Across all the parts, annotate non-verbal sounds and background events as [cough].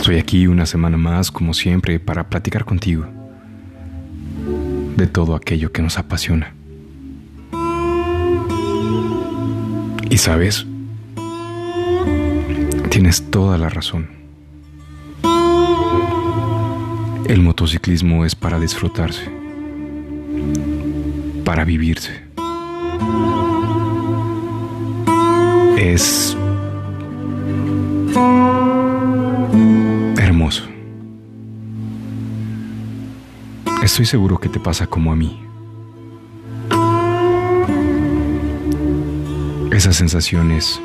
Estoy aquí una semana más, como siempre, para platicar contigo de todo aquello que nos apasiona. Y sabes, tienes toda la razón. El motociclismo es para disfrutarse, para vivirse. Es Estoy seguro que te pasa como a mí. Esas sensaciones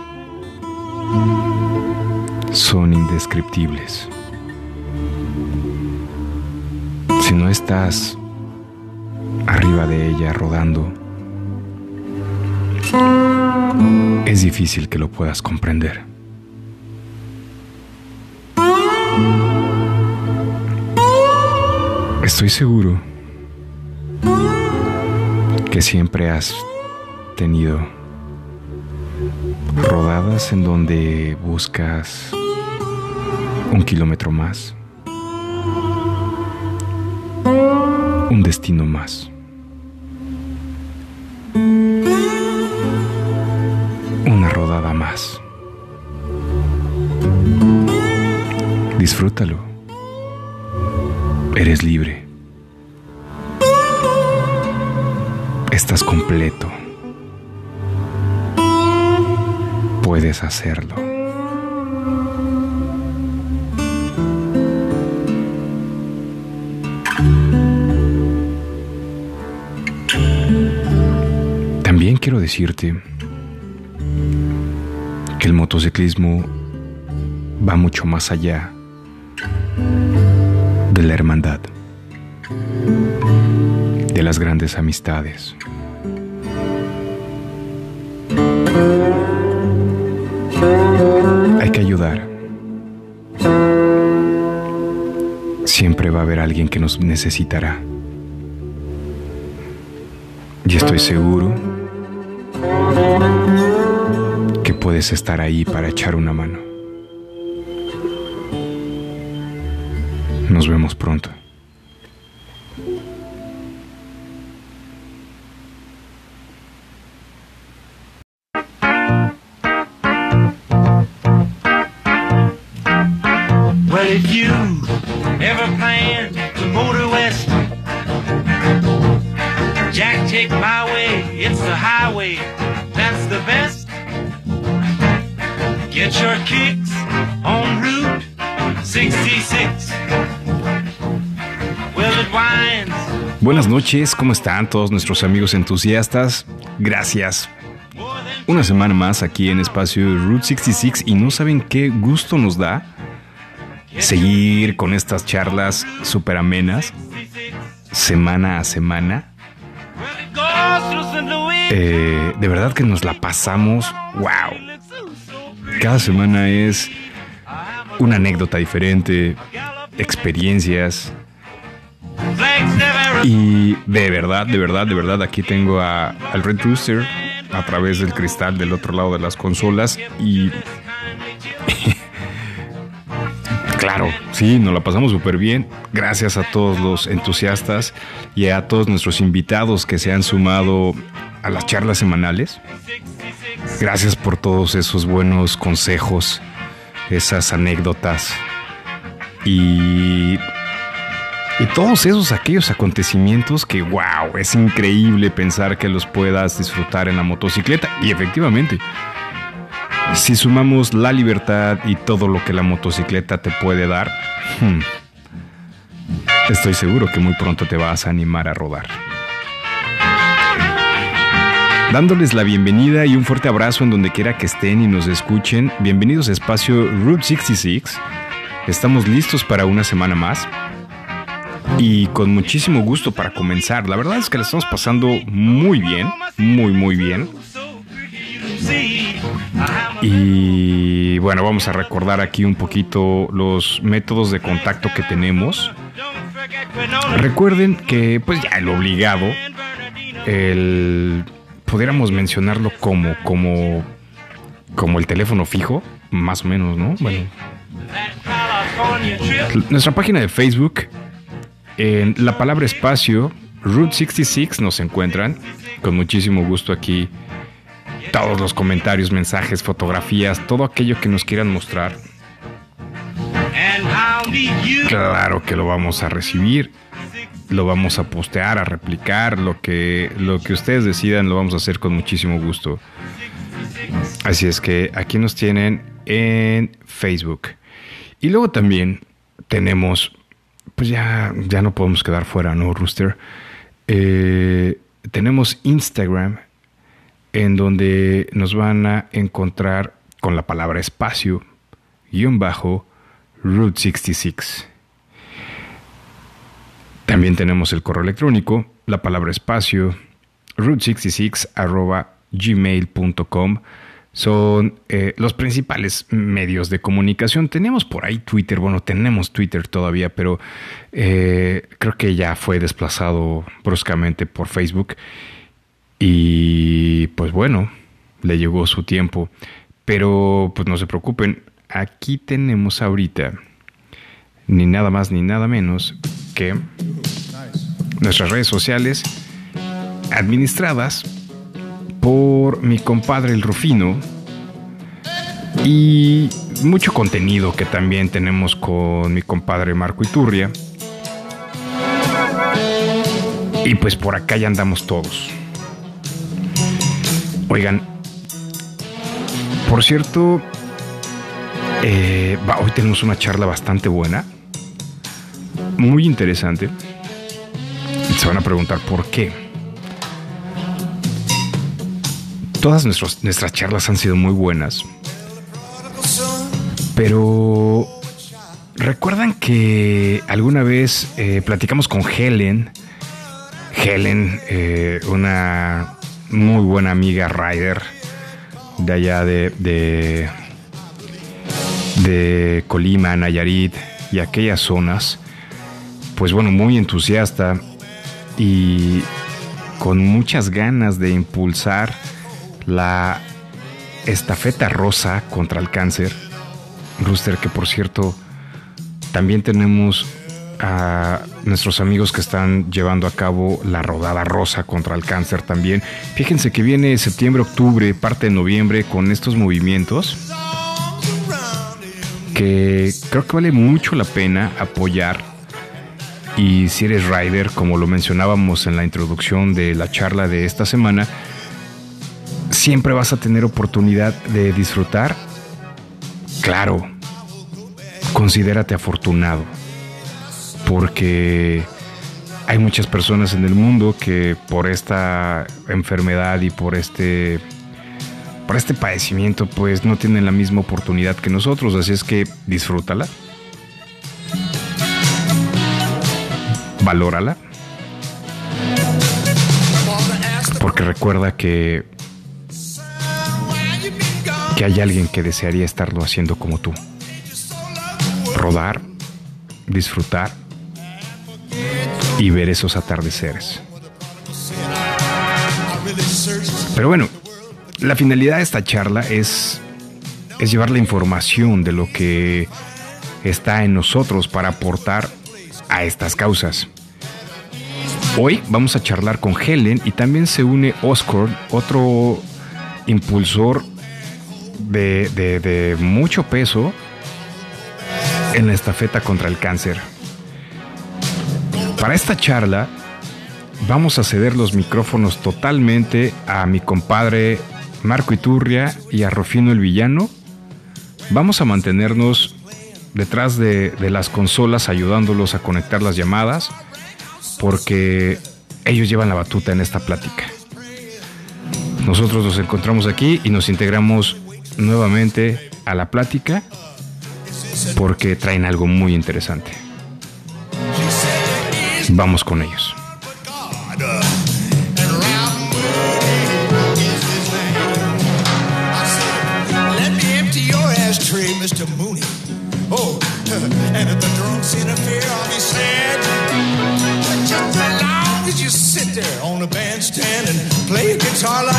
son indescriptibles. Si no estás arriba de ella rodando, es difícil que lo puedas comprender. Estoy seguro que siempre has tenido rodadas en donde buscas un kilómetro más, un destino más. Una rodada más. Disfrútalo. Eres libre. Estás completo. Puedes hacerlo. También quiero decirte que el motociclismo va mucho más allá de la hermandad, de las grandes amistades. Que ayudar. Siempre va a haber alguien que nos necesitará. Y estoy seguro que puedes estar ahí para echar una mano. Nos vemos pronto. Well, if you ever plan to motor west, Jack, take my way. It's the highway. That's the best. Get your kicks on Route 66. Well, it winds. Buenas noches, ¿cómo están todos nuestros amigos entusiastas? Gracias. Una semana más aquí en espacio Route 66 y no saben qué gusto nos da seguir con estas charlas súper amenas semana a semana. Eh, de verdad que nos la pasamos, wow. Cada semana es una anécdota diferente, experiencias. Y de verdad, de verdad, de verdad, aquí tengo a, al Red Rooster a través del cristal del otro lado de las consolas y... claro, sí, nos la pasamos súper bien. Gracias a todos los entusiastas y a todos nuestros invitados que se han sumado a las charlas semanales. Gracias por todos esos buenos consejos, esas anécdotas y y todos esos aquellos acontecimientos que, wow, es increíble pensar que los puedas disfrutar en la motocicleta. Y efectivamente, si sumamos la libertad y todo lo que la motocicleta te puede dar, hmm, estoy seguro que muy pronto te vas a animar a rodar. Dándoles la bienvenida y un fuerte abrazo en donde quiera que estén y nos escuchen. Bienvenidos a espacio Route 66. Estamos listos para una semana más y con muchísimo gusto para comenzar. La verdad es que la estamos pasando muy bien, muy muy bien. Y bueno, vamos a recordar aquí un poquito los métodos de contacto que tenemos. Recuerden que pues ya el obligado el pudiéramos mencionarlo como como como el teléfono fijo, más o menos, ¿no? Bueno, nuestra página de Facebook en la palabra espacio Route 66 nos encuentran con muchísimo gusto aquí todos los comentarios, mensajes, fotografías, todo aquello que nos quieran mostrar. Claro que lo vamos a recibir, lo vamos a postear, a replicar, lo que, lo que ustedes decidan lo vamos a hacer con muchísimo gusto. Así es que aquí nos tienen en Facebook. Y luego también tenemos, pues ya, ya no podemos quedar fuera, ¿no, Rooster? Eh, tenemos Instagram, en donde nos van a encontrar con la palabra espacio, guion bajo, Route 66. También tenemos el correo electrónico, la palabra espacio, route66 arroba gmail.com. Son eh, los principales medios de comunicación. Tenemos por ahí Twitter, bueno, tenemos Twitter todavía, pero eh, creo que ya fue desplazado bruscamente por Facebook. Y pues bueno, le llegó su tiempo. Pero pues no se preocupen, aquí tenemos ahorita ni nada más ni nada menos que nuestras redes sociales administradas por mi compadre el Rufino y mucho contenido que también tenemos con mi compadre Marco Iturria. Y pues por acá ya andamos todos. Oigan, por cierto, eh, hoy tenemos una charla bastante buena, muy interesante. Se van a preguntar por qué. Todas nuestras charlas han sido muy buenas, pero recuerdan que alguna vez eh, platicamos con Helen, Helen, eh, una muy buena amiga rider de allá de, de, de Colima, Nayarit y aquellas zonas, pues bueno, muy entusiasta y con muchas ganas de impulsar la estafeta rosa contra el cáncer. Rooster, que por cierto, también tenemos a nuestros amigos que están llevando a cabo la rodada rosa contra el cáncer también. Fíjense que viene septiembre, octubre, parte de noviembre con estos movimientos que creo que vale mucho la pena apoyar. Y si eres rider, como lo mencionábamos en la introducción de la charla de esta semana, siempre vas a tener oportunidad de disfrutar. Claro, considérate afortunado, porque hay muchas personas en el mundo que por esta enfermedad y por este por este padecimiento pues no tienen la misma oportunidad que nosotros, así es que disfrútala. Valórala. Porque recuerda que que hay alguien que desearía estarlo haciendo como tú. Rodar, disfrutar y ver esos atardeceres. Pero bueno, la finalidad de esta charla es, es llevar la información de lo que está en nosotros para aportar a estas causas. Hoy vamos a charlar con Helen y también se une Oscar, otro impulsor de, de- de mucho peso en la estafeta contra el cáncer. Para esta charla vamos a ceder los micrófonos totalmente a mi compadre Marco Iturria y a Rufino el Villano. Vamos a mantenernos detrás de, de las consolas ayudándolos a conectar las llamadas porque ellos llevan la batuta en esta plática. Nosotros nos encontramos aquí y nos integramos nuevamente a la plática porque traen algo muy interesante. Vamos con ellos. Your Mr. Mooney. Oh, [laughs] and if the drunks interfere, I'll be sad. But just as long as you sit there on the bandstand and play a guitar like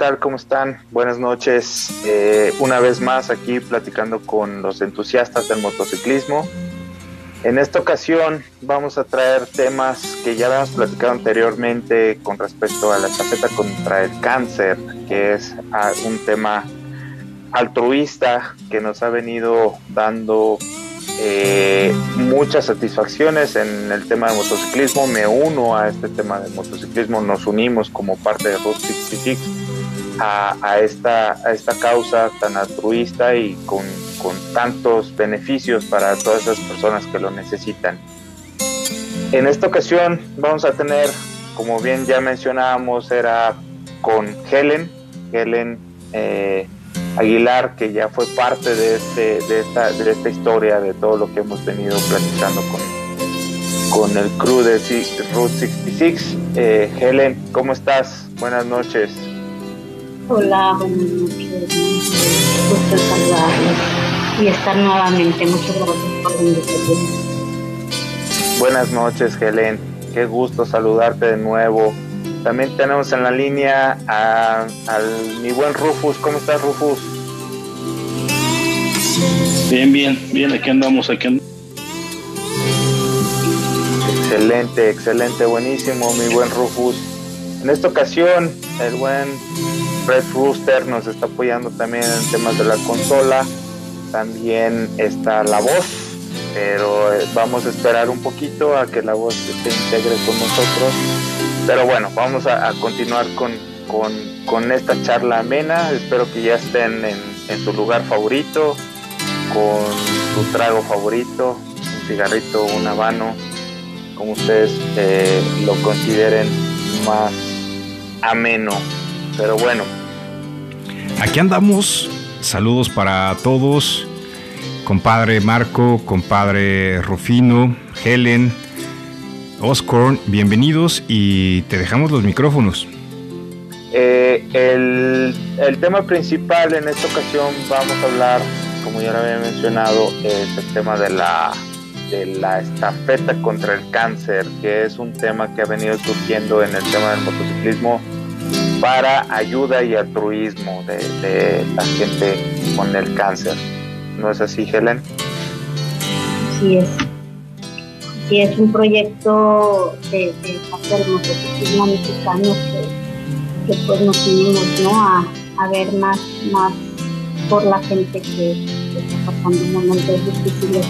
tal? ¿Cómo están? Buenas noches. Eh, una vez más aquí platicando con los entusiastas del motociclismo. En esta ocasión vamos a traer temas que ya habíamos platicado anteriormente con respecto a la estafeta contra el cáncer, que es ah, un tema altruista que nos ha venido dando eh, muchas satisfacciones en el tema de motociclismo. Me uno a este tema de motociclismo, nos unimos como parte de Route 66 a, a esta, a esta causa tan altruista y con, con tantos beneficios para todas esas personas que lo necesitan. En esta ocasión vamos a tener, como bien ya mencionábamos, era con Helen, Helen eh, Aguilar, que ya fue parte de, este, de, esta, de esta historia, de todo lo que hemos venido platicando con, con el crew de Route 66. Eh, Helen, ¿cómo estás? Buenas noches. Hola, buenas noches. Gusto saludarlos y estar nuevamente. Muchas gracias por la invitación. Buenas noches, Helen. Qué gusto saludarte de nuevo. También tenemos en la línea a, al mi buen Rufus. ¿Cómo estás, Rufus? Bien, bien, bien, aquí andamos, aquí andamos. Excelente, excelente, buenísimo, mi buen Rufus. En esta ocasión, el buen Fred Rooster nos está apoyando también en temas de la consola. También está la voz, pero eh, vamos a esperar un poquito a que la voz se integre con nosotros. Pero bueno, vamos a, continuar con, con, esta charla amena. Espero que ya estén en, en su lugar favorito, con su trago favorito, un cigarrito, un habano, como ustedes eh, lo consideren más ameno. Pero bueno, Aquí andamos. Saludos para todos. Compadre Marco, compadre Rufino, Helen, Oscorn, bienvenidos y te dejamos los micrófonos. eh, el, el tema principal en esta ocasión vamos a hablar, como ya lo había mencionado, es el tema de la, de la estafeta contra el cáncer, que es un tema que ha venido surgiendo en el tema del motociclismo para ayuda y altruismo de, la gente con el cáncer. ¿No es así, Helen? Así es. Sí, es un proyecto de, de motociclismo mexicano que, que pues nos unimos ¿no? a, a ver más, más por la gente que, que está pasando momentos difíciles,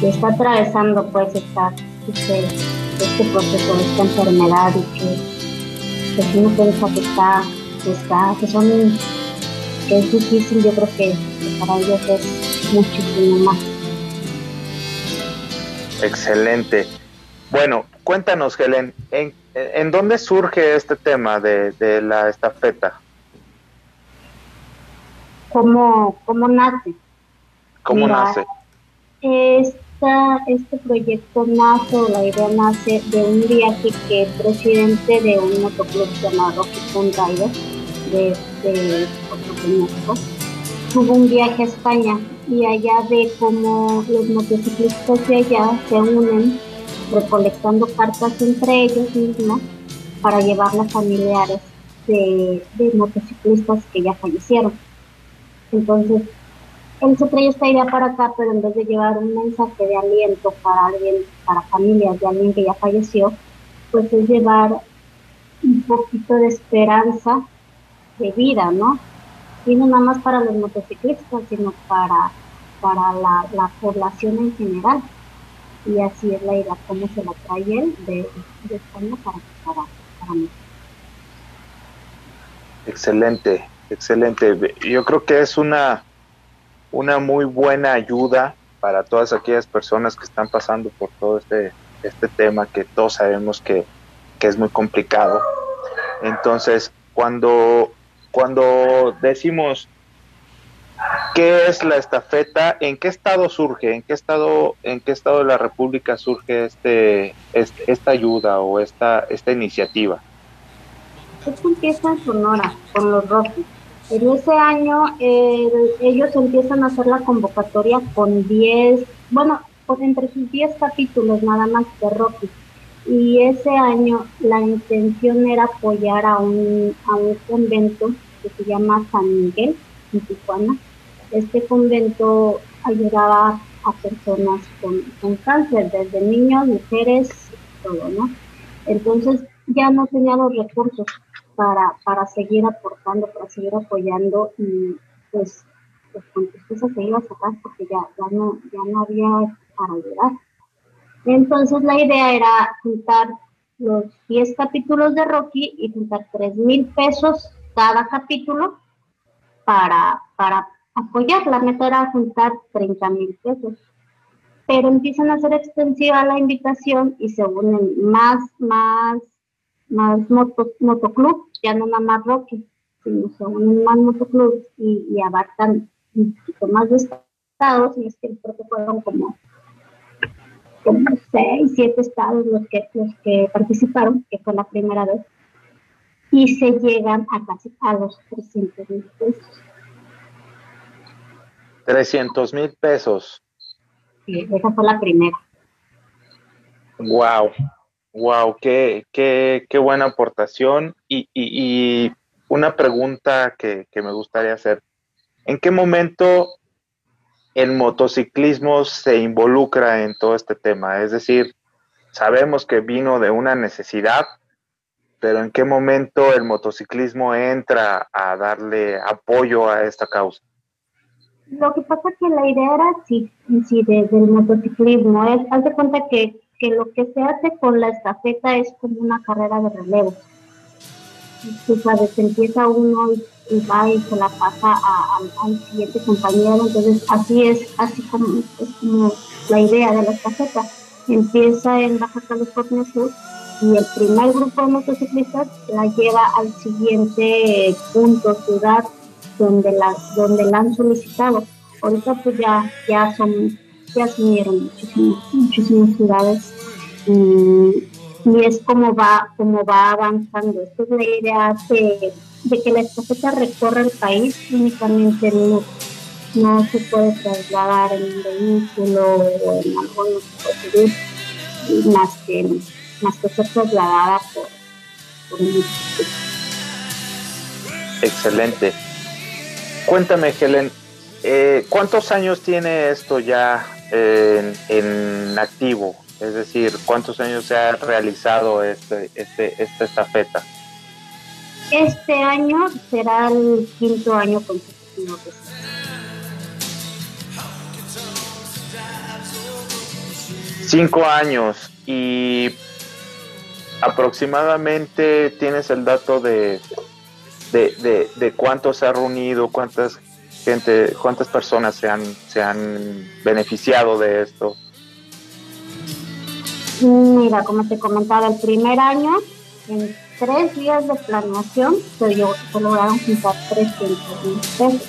que está atravesando pues esta, este, este proceso, esta enfermedad y que que uno piensa que está, que está, que son, que es difícil, yo creo que, para ellos es muchísimo más. Excelente. Bueno, cuéntanos, Helen, ¿en, en dónde surge este tema de, de la estafeta? ¿Cómo, cómo nace? ¿Cómo Mira, nace? Este proyecto nace, o la idea nace de un viaje que el presidente de un motoclub llamado Fun Rider de, Puerto Peñasco tuvo un viaje a España y allá ve cómo los motociclistas de allá se unen recolectando cartas entre ellos mismos para llevarlas a familiares de motociclistas que ya fallecieron. Entonces, él se trae esta idea para acá, pero en vez de llevar un mensaje de aliento para alguien, para familias de alguien que ya falleció, pues es llevar un poquito de esperanza de vida, ¿no? Y no nada más para los motociclistas, sino para, para la, la población en general. Y así es la idea, cómo se la trae él de, de España para, para, para mí. Excelente, excelente. Yo creo que es una, una muy buena ayuda para todas aquellas personas que están pasando por todo este, este tema que todos sabemos que, que es muy complicado. Entonces, cuando, cuando decimos qué es la estafeta, en qué estado surge, en qué estado, en qué estado de la República surge este, este esta ayuda o esta, esta iniciativa. Esto empieza en Sonora, con los Rockies. En ese año eh, ellos empiezan a hacer la convocatoria con 10, bueno, pues entre sus 10 capítulos nada más de Rocky. Y ese año la intención era apoyar a un, a un convento que se llama San Miguel, en Tijuana. Este convento ayudaba a personas con, con cáncer, desde niños, mujeres, todo, ¿no? Entonces ya no tenía los recursos para, para seguir aportando, para seguir apoyando y pues, pues con tristeza se iba a sacar porque ya, ya, no, ya no había para ayudar. Entonces la idea era juntar los 10 capítulos de Rocky y juntar 3 mil pesos cada capítulo para, para apoyar. La meta era juntar 30 mil pesos. Pero empiezan a ser extensiva la invitación y se unen más, más más moto, motoclub, ya no nada más Rocky, sino unen más motoclubs y, y abarcan un poquito más de estados, y es que creo que fueron como, como seis, siete estados los que, los que participaron, que fue la primera vez, y se llegan a casi a los 300 mil pesos. 300 mil pesos. Sí, esa fue la primera. Wow, wow, qué, qué, qué buena aportación. Y, y, y una pregunta que, que, me gustaría hacer. ¿En qué momento el motociclismo se involucra en todo este tema? Es decir, sabemos que vino de una necesidad, pero ¿en qué momento el motociclismo entra a darle apoyo a esta causa? Lo que pasa es que la idea era sí, sí de, del motociclismo. Es, haz de cuenta que lo que se hace con la estafeta es como una carrera de relevo. Tú sabes, empieza uno y, va y se la pasa al siguiente compañero, entonces así es, así como es la idea de la estafeta. Empieza en Baja California Sur y el primer grupo de motociclistas la lleva al siguiente punto, ciudad, donde la, donde la han solicitado. Ahorita pues ya, ya son ya se unieron muchísimas, muchísimas ciudades y, y, es como va, como va avanzando. Esta es la idea de, de que la estafeta recorra el país, únicamente no, no se puede trasladar en un vehículo o en algún tipo más que, más que ser trasladada por, por un Excelente. Cuéntame, Helen, eh, ¿cuántos años tiene esto ya en, en, activo? Es decir, ¿cuántos años se ha realizado este, este, esta estafeta? Este año será el quinto año consecutivo. Cinco años y aproximadamente tienes el dato de, de, de, de cuánto se ha reunido, cuántas cuántas personas se han, se han beneficiado de esto? Mira, como te comentaba, el primer año, en tres días de planeación, se, lograron juntar 300 mil pesos.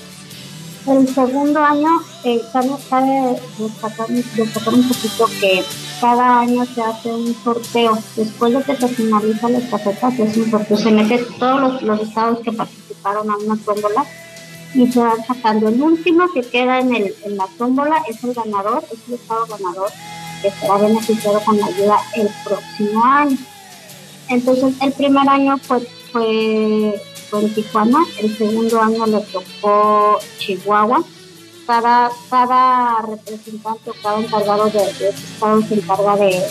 El segundo año, eh, cabe, destacar, destacar un poquito que cada año se hace un sorteo. Después de que se finaliza la estafeta, se hace un sorteo. Se mete todos los, los estados que participaron a una tómbola y se van sacando. El último que queda en, el, en la tómbola es el ganador, es el estado ganador que será beneficiado con la ayuda el próximo año. Entonces, el primer año fue, fue, fue en Tijuana, el segundo año le tocó Chihuahua, cada, cada representante o cada encargado de, de estado se encarga de,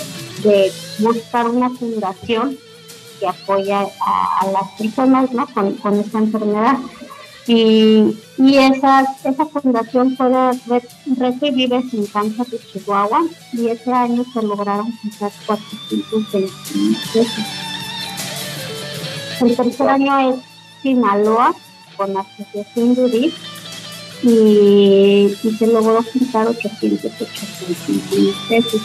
de buscar una fundación que apoya a, a las personas ¿no? con, con esta enfermedad. Y, y esa, esa fundación fue de Red, Kansas de Chihuahua y ese año se lograron juntar 420 mil pesos. El tercer año es Sinaloa con Asociación Durit y, y se logró juntar 885 mil pesos.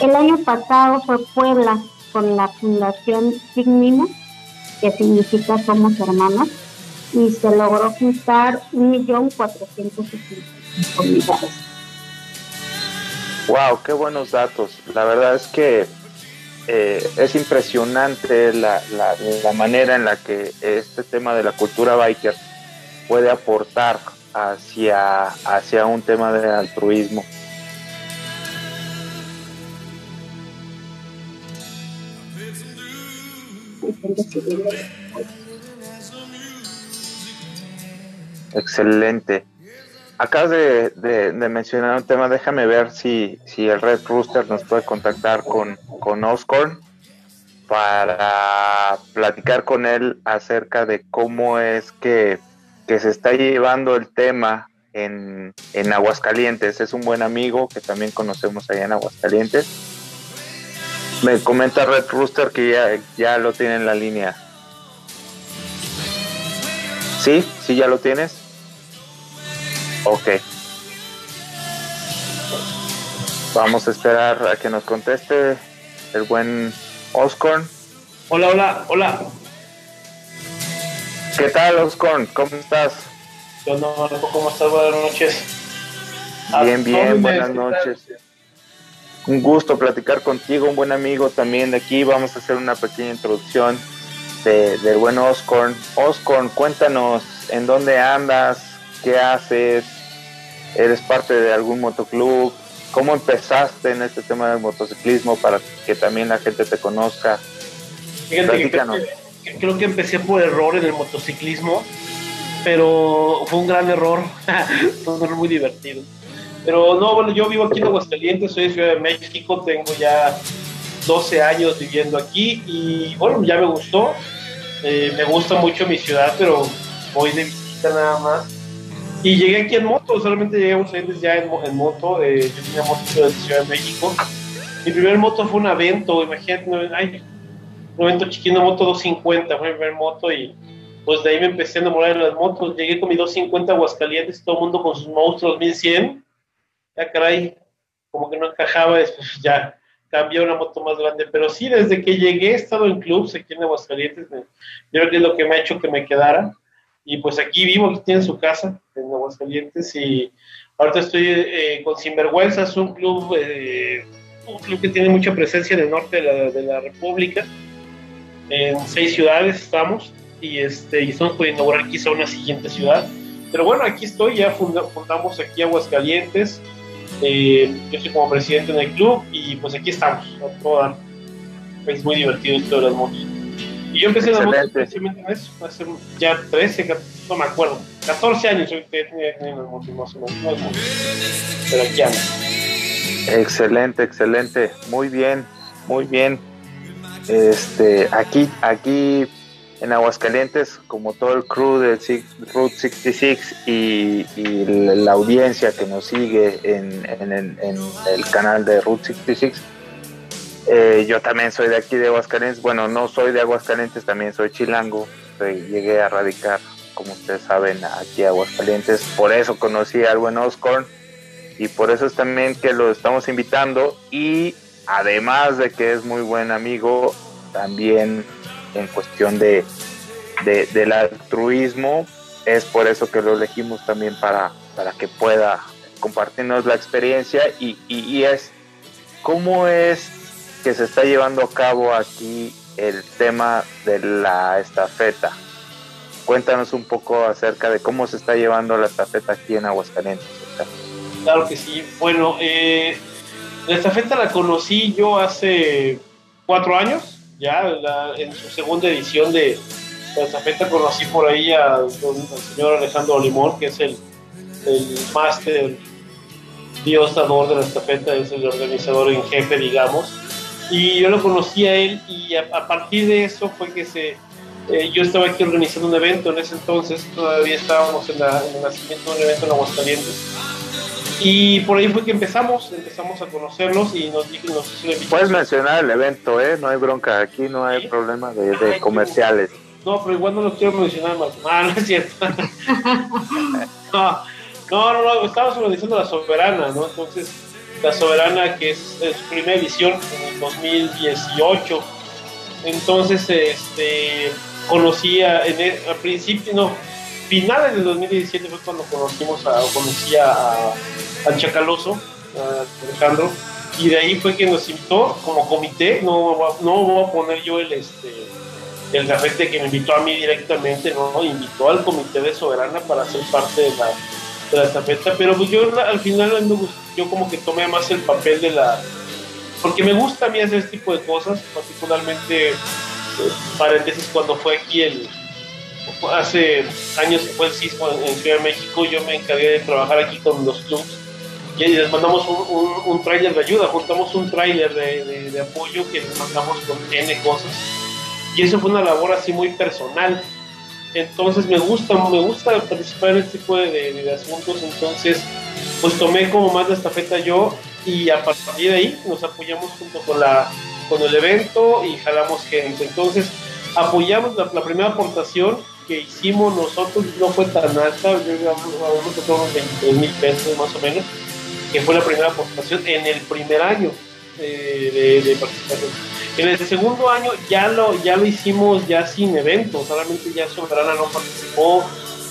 El año pasado fue Puebla con la Fundación Signimo, que significa Somos Hermanos, y se logró juntar 1.465.000 dólares. Wow, qué buenos datos. La verdad es que eh, es impresionante la, la, la manera en la que este tema de la cultura biker puede aportar hacia, hacia un tema de altruismo. Excelente. Acabas de, mencionar un tema, déjame ver si, si el Red Rooster nos puede contactar con, con Oscorn para platicar con él acerca de cómo es que, que se está llevando el tema en, en Aguascalientes. Es un buen amigo que también conocemos allá en Aguascalientes. Me comenta Red Rooster que ya, ya lo tiene en la línea. ¿Sí? ¿Sí ya lo tienes? Ok. Vamos a esperar a que nos conteste el buen Oscorn. Hola, hola, hola. ¿Qué tal, Oscorn? ¿Cómo estás? Yo no, ¿cómo estás? Buenas noches. Bien, bien, buenas noches. Un gusto platicar contigo, un buen amigo también de aquí. Vamos a hacer una pequeña introducción de, del buen Oscorn. Oscorn, cuéntanos en dónde andas, qué haces, eres parte de algún motoclub, cómo empezaste en este tema del motociclismo para que también la gente te conozca. Fíjate que Platícanos. creo que, creo que empecé por error en el motociclismo, pero fue un gran error. [laughs] fue un error muy divertido. Pero no, bueno, yo vivo aquí en Aguascalientes, soy de Ciudad de México, tengo ya 12 años viviendo aquí y bueno, ya me gustó. Eh, me gusta mucho mi ciudad, pero voy de visita nada más. Y llegué aquí en moto, solamente llegué a Aguascalientes ya en, en moto. eh, yo tenía moto de Ciudad de México. Mi primer moto fue un Avento, imagínate, ay, un evento chiquito, moto 250, fue mi primer moto y pues de ahí me empecé a enamorar de las motos. Llegué con mi 250 a Aguascalientes, todo el mundo con sus monstruos 1100. Ya caray, como que no encajaba, después [laughs] ya cambié a una moto más grande. Pero sí, desde que llegué he estado en clubs aquí en Aguascalientes. me- Yo creo que es lo que me ha hecho que me quedara. Y pues aquí vivo, aquí tienen su casa en Aguascalientes y ahorita estoy eh, con Sinvergüenza, es un club, eh, un club que tiene mucha presencia en el norte de la, de la República. En seis ciudades estamos y este y estamos por inaugurar quizá una siguiente ciudad. Pero bueno aquí estoy ya funda- fundamos aquí Aguascalientes. Eh, yo soy como presidente en el club y pues aquí estamos todo es muy divertido esto de las motos y yo empecé en las motos Excelente. precisamente en eso hace ya 13 14, no me acuerdo 14 años yo tenía tenía las motos más o menos no es mucho, pero aquí ando Excelente, excelente. Muy bien, muy bien. Este, aquí, aquí en Aguascalientes, como todo el crew de Six- Route 66 y, y la la audiencia que nos sigue en, en en el canal de Route 66, eh, yo también soy de aquí de Aguascalientes. Bueno, no soy de Aguascalientes, también soy chilango. Llegué a radicar, como ustedes saben, aquí a Aguascalientes. Por eso conocí al buen Oscorn y por eso es también que lo estamos invitando y además de que es muy buen amigo, también en cuestión de, de- del altruismo, es por eso que lo elegimos también para, para que pueda compartirnos la experiencia y- y es cómo es que se está llevando a cabo aquí el tema de la estafeta. Cuéntanos un poco acerca de cómo se está llevando la estafeta aquí en Aguascalientes. Claro que sí. Bueno, eh, la estafeta la conocí yo hace cuatro años, ya la- en su segunda edición de la estafeta conocí por ahí al señor Alejandro Limón, que es el, el máster Dios dador de la estafeta, es el organizador en jefe, digamos. Y yo lo conocí a él y a, a partir de eso fue que se... eh, yo estaba aquí organizando un evento en ese entonces, todavía estábamos en, la- en el nacimiento de un evento en Aguascalientes. Y por ahí fue que empezamos, empezamos a conocerlos y nos dijo, nos hizo la Puedes mencionar el evento, ¿eh? No hay bronca, aquí no hay Sí. problema de, de comerciales. No, pero igual no lo quiero mencionar, Marco. Ah, no es cierto. no, [laughs] [laughs] no, no, no, estábamos organizando la Soberana, ¿no? Entonces, la Soberana, que es, su primera edición en el 2018. Entonces, este, conocí a, en el- al principio, no, finales del 2017 fue cuando conocimos a, conocí a, a- al Chacaloso, a Alejandro, y de ahí fue que nos invitó como comité, no, no voy a poner yo el, este, el gafete que me invitó a mí directamente, no, invitó al comité de Soberana para ser parte de la, de la estafeta, pero pues yo al final me gustó, yo como que tomé más el papel de la, porque me gusta a mí hacer este tipo de cosas, particularmente, eh, paréntesis, cuando fue aquí el, hace años que fue el sismo en, Ciudad de México, yo me encargué de trabajar aquí con los clubs y les mandamos un, un, tráiler de ayuda, juntamos un tráiler de- de apoyo que les mandamos con N cosas y eso fue una labor así muy personal. Entonces me gusta, me gusta participar en este tipo de, de- asuntos, entonces pues tomé como más la estafeta yo y a partir de ahí nos apoyamos junto con, la, con el evento y jalamos gente. Entonces apoyamos la, primera aportación que hicimos nosotros, no fue tan alta, yo habíamos unos 23 mil pesos más o menos, que fue la primera aportación en el primer año eh, de, de participación. En el segundo año ya lo, ya lo hicimos ya sin evento, solamente ya Soberana no participó,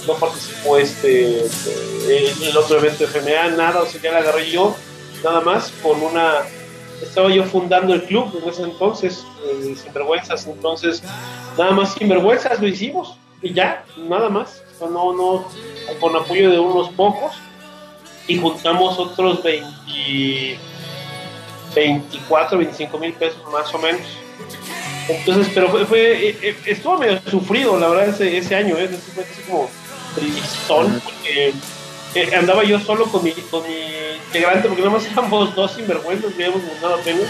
no participó este, este, el, otro evento de FMA, nada, o sea, ya la agarré yo, nada más, con una, estaba yo fundando el club en ese entonces, eh, sin vergüenzas, entonces, nada más sin vergüenzas lo hicimos, y ya, nada más, no, no, con apoyo de unos pocos, y juntamos otros 20, 24, 25 mil pesos más o menos. Entonces, pero fue, fue eh, eh, estuvo medio sufrido, la verdad, ese, ese año, ¿eh? Ese fue así como tristón, porque eh, andaba yo solo con mi, con mi integrante, porque nada más éramos dos sinvergüenzas, habíamos mandado apenas.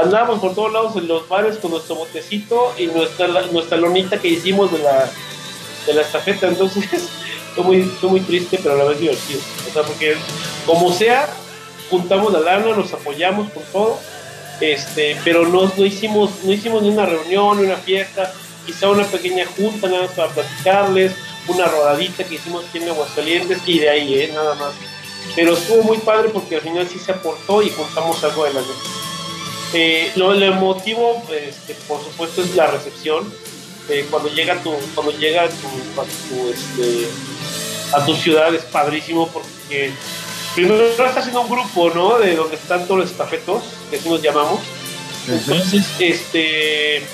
Andábamos por todos lados en los bares con nuestro botecito y nuestra, nuestra lonita que hicimos de la, de la estafeta. Entonces, [laughs] fue muy, fue muy triste, pero a la vez divertido. O sea, porque como sea, juntamos la lana, nos apoyamos con todo, este, pero no, no, hicimos, no hicimos ni una reunión, ni una fiesta, quizá una pequeña junta nada más para platicarles, una rodadita que hicimos aquí en Aguascalientes y de ahí, ¿eh? nada más. Pero estuvo muy padre porque al final sí se aportó y juntamos algo de la noche. Eh, lo, lo emotivo, este, por supuesto, es la recepción. Eh, cuando llega tu, cuando llega este, a tu ciudad es padrísimo porque primero estás en un grupo, ¿no? De donde están todos los estafetos, que así nos llamamos. Entonces, este,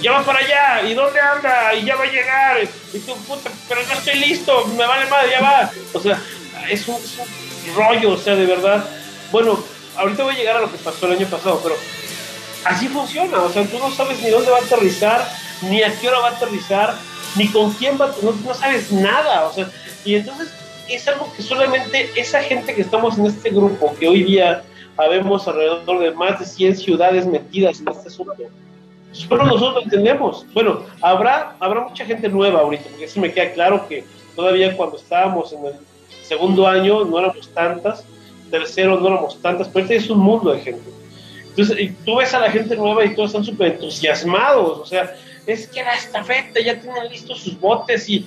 ya va para allá, ¿y dónde anda? Y ya va a llegar, y tú, puta, pero no estoy listo, me vale madre, ya va. O sea, es un, es un rollo, o sea, de verdad. Bueno, ahorita voy a llegar a lo que pasó el año pasado, pero así funciona, o sea, tú no sabes ni dónde va a aterrizar, ni a qué hora va a aterrizar, ni con quién va, no, no sabes nada, o sea, y entonces es algo que solamente esa gente que estamos en este grupo, que hoy día habemos alrededor de más de 100 ciudades metidas en este asunto, solo nosotros entendemos. Bueno, habrá, habrá mucha gente nueva ahorita, porque sí me queda claro que todavía cuando estábamos en el segundo año no éramos tantas, tercero no éramos tantas, pero este es un mundo de gente. Entonces, tú ves a la gente nueva y todos están súper entusiasmados, o sea, es que la estafeta, ya tienen listos sus botes y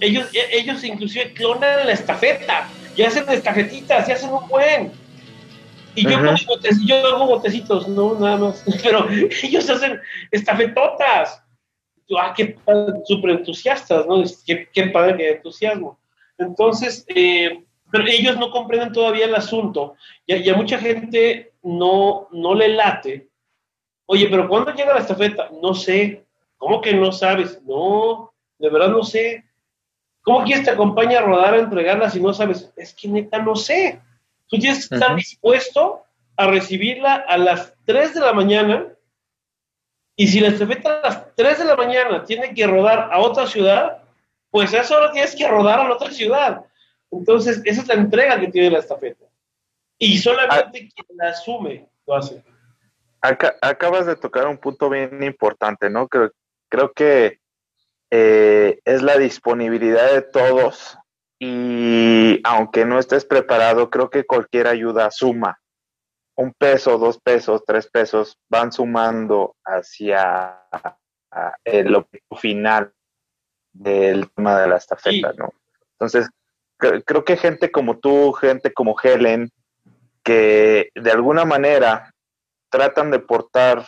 ellos, ellos inclusive clonan la estafeta, y hacen estafetitas, y hacen un buen. Y yo, botes- yo hago botecitos, no, nada más, [laughs] pero ellos hacen estafetotas. Ah, qué padre, súper entusiastas, ¿no? Qué, qué padre, qué entusiasmo. Entonces, eh, pero ellos no comprenden todavía el asunto y a, y a mucha gente no, no le late. Oye, pero ¿cuándo llega la estafeta? No sé. ¿Cómo que no sabes? No, de verdad no sé. ¿Cómo quieres te acompaña a rodar a entregarla si no sabes? Es que neta no sé. Tú tienes que estar dispuesto a recibirla a las 3 de la mañana y si la estafeta a las 3 de la mañana tiene que rodar a otra ciudad, pues a esa hora tienes que rodar a la otra ciudad. Entonces, esa es la entrega que tiene la estafeta. Y solamente quien la asume lo hace. Aca- acabas de tocar un punto bien importante, ¿no? Creo, creo que eh, es la disponibilidad de todos y aunque no estés preparado, creo que cualquier ayuda suma. Un peso, dos pesos, tres pesos van sumando hacia el objetivo final del tema de la estafeta, Sí. ¿no? Entonces, cre- creo que gente como tú, gente como Helen, que de alguna manera tratan de portar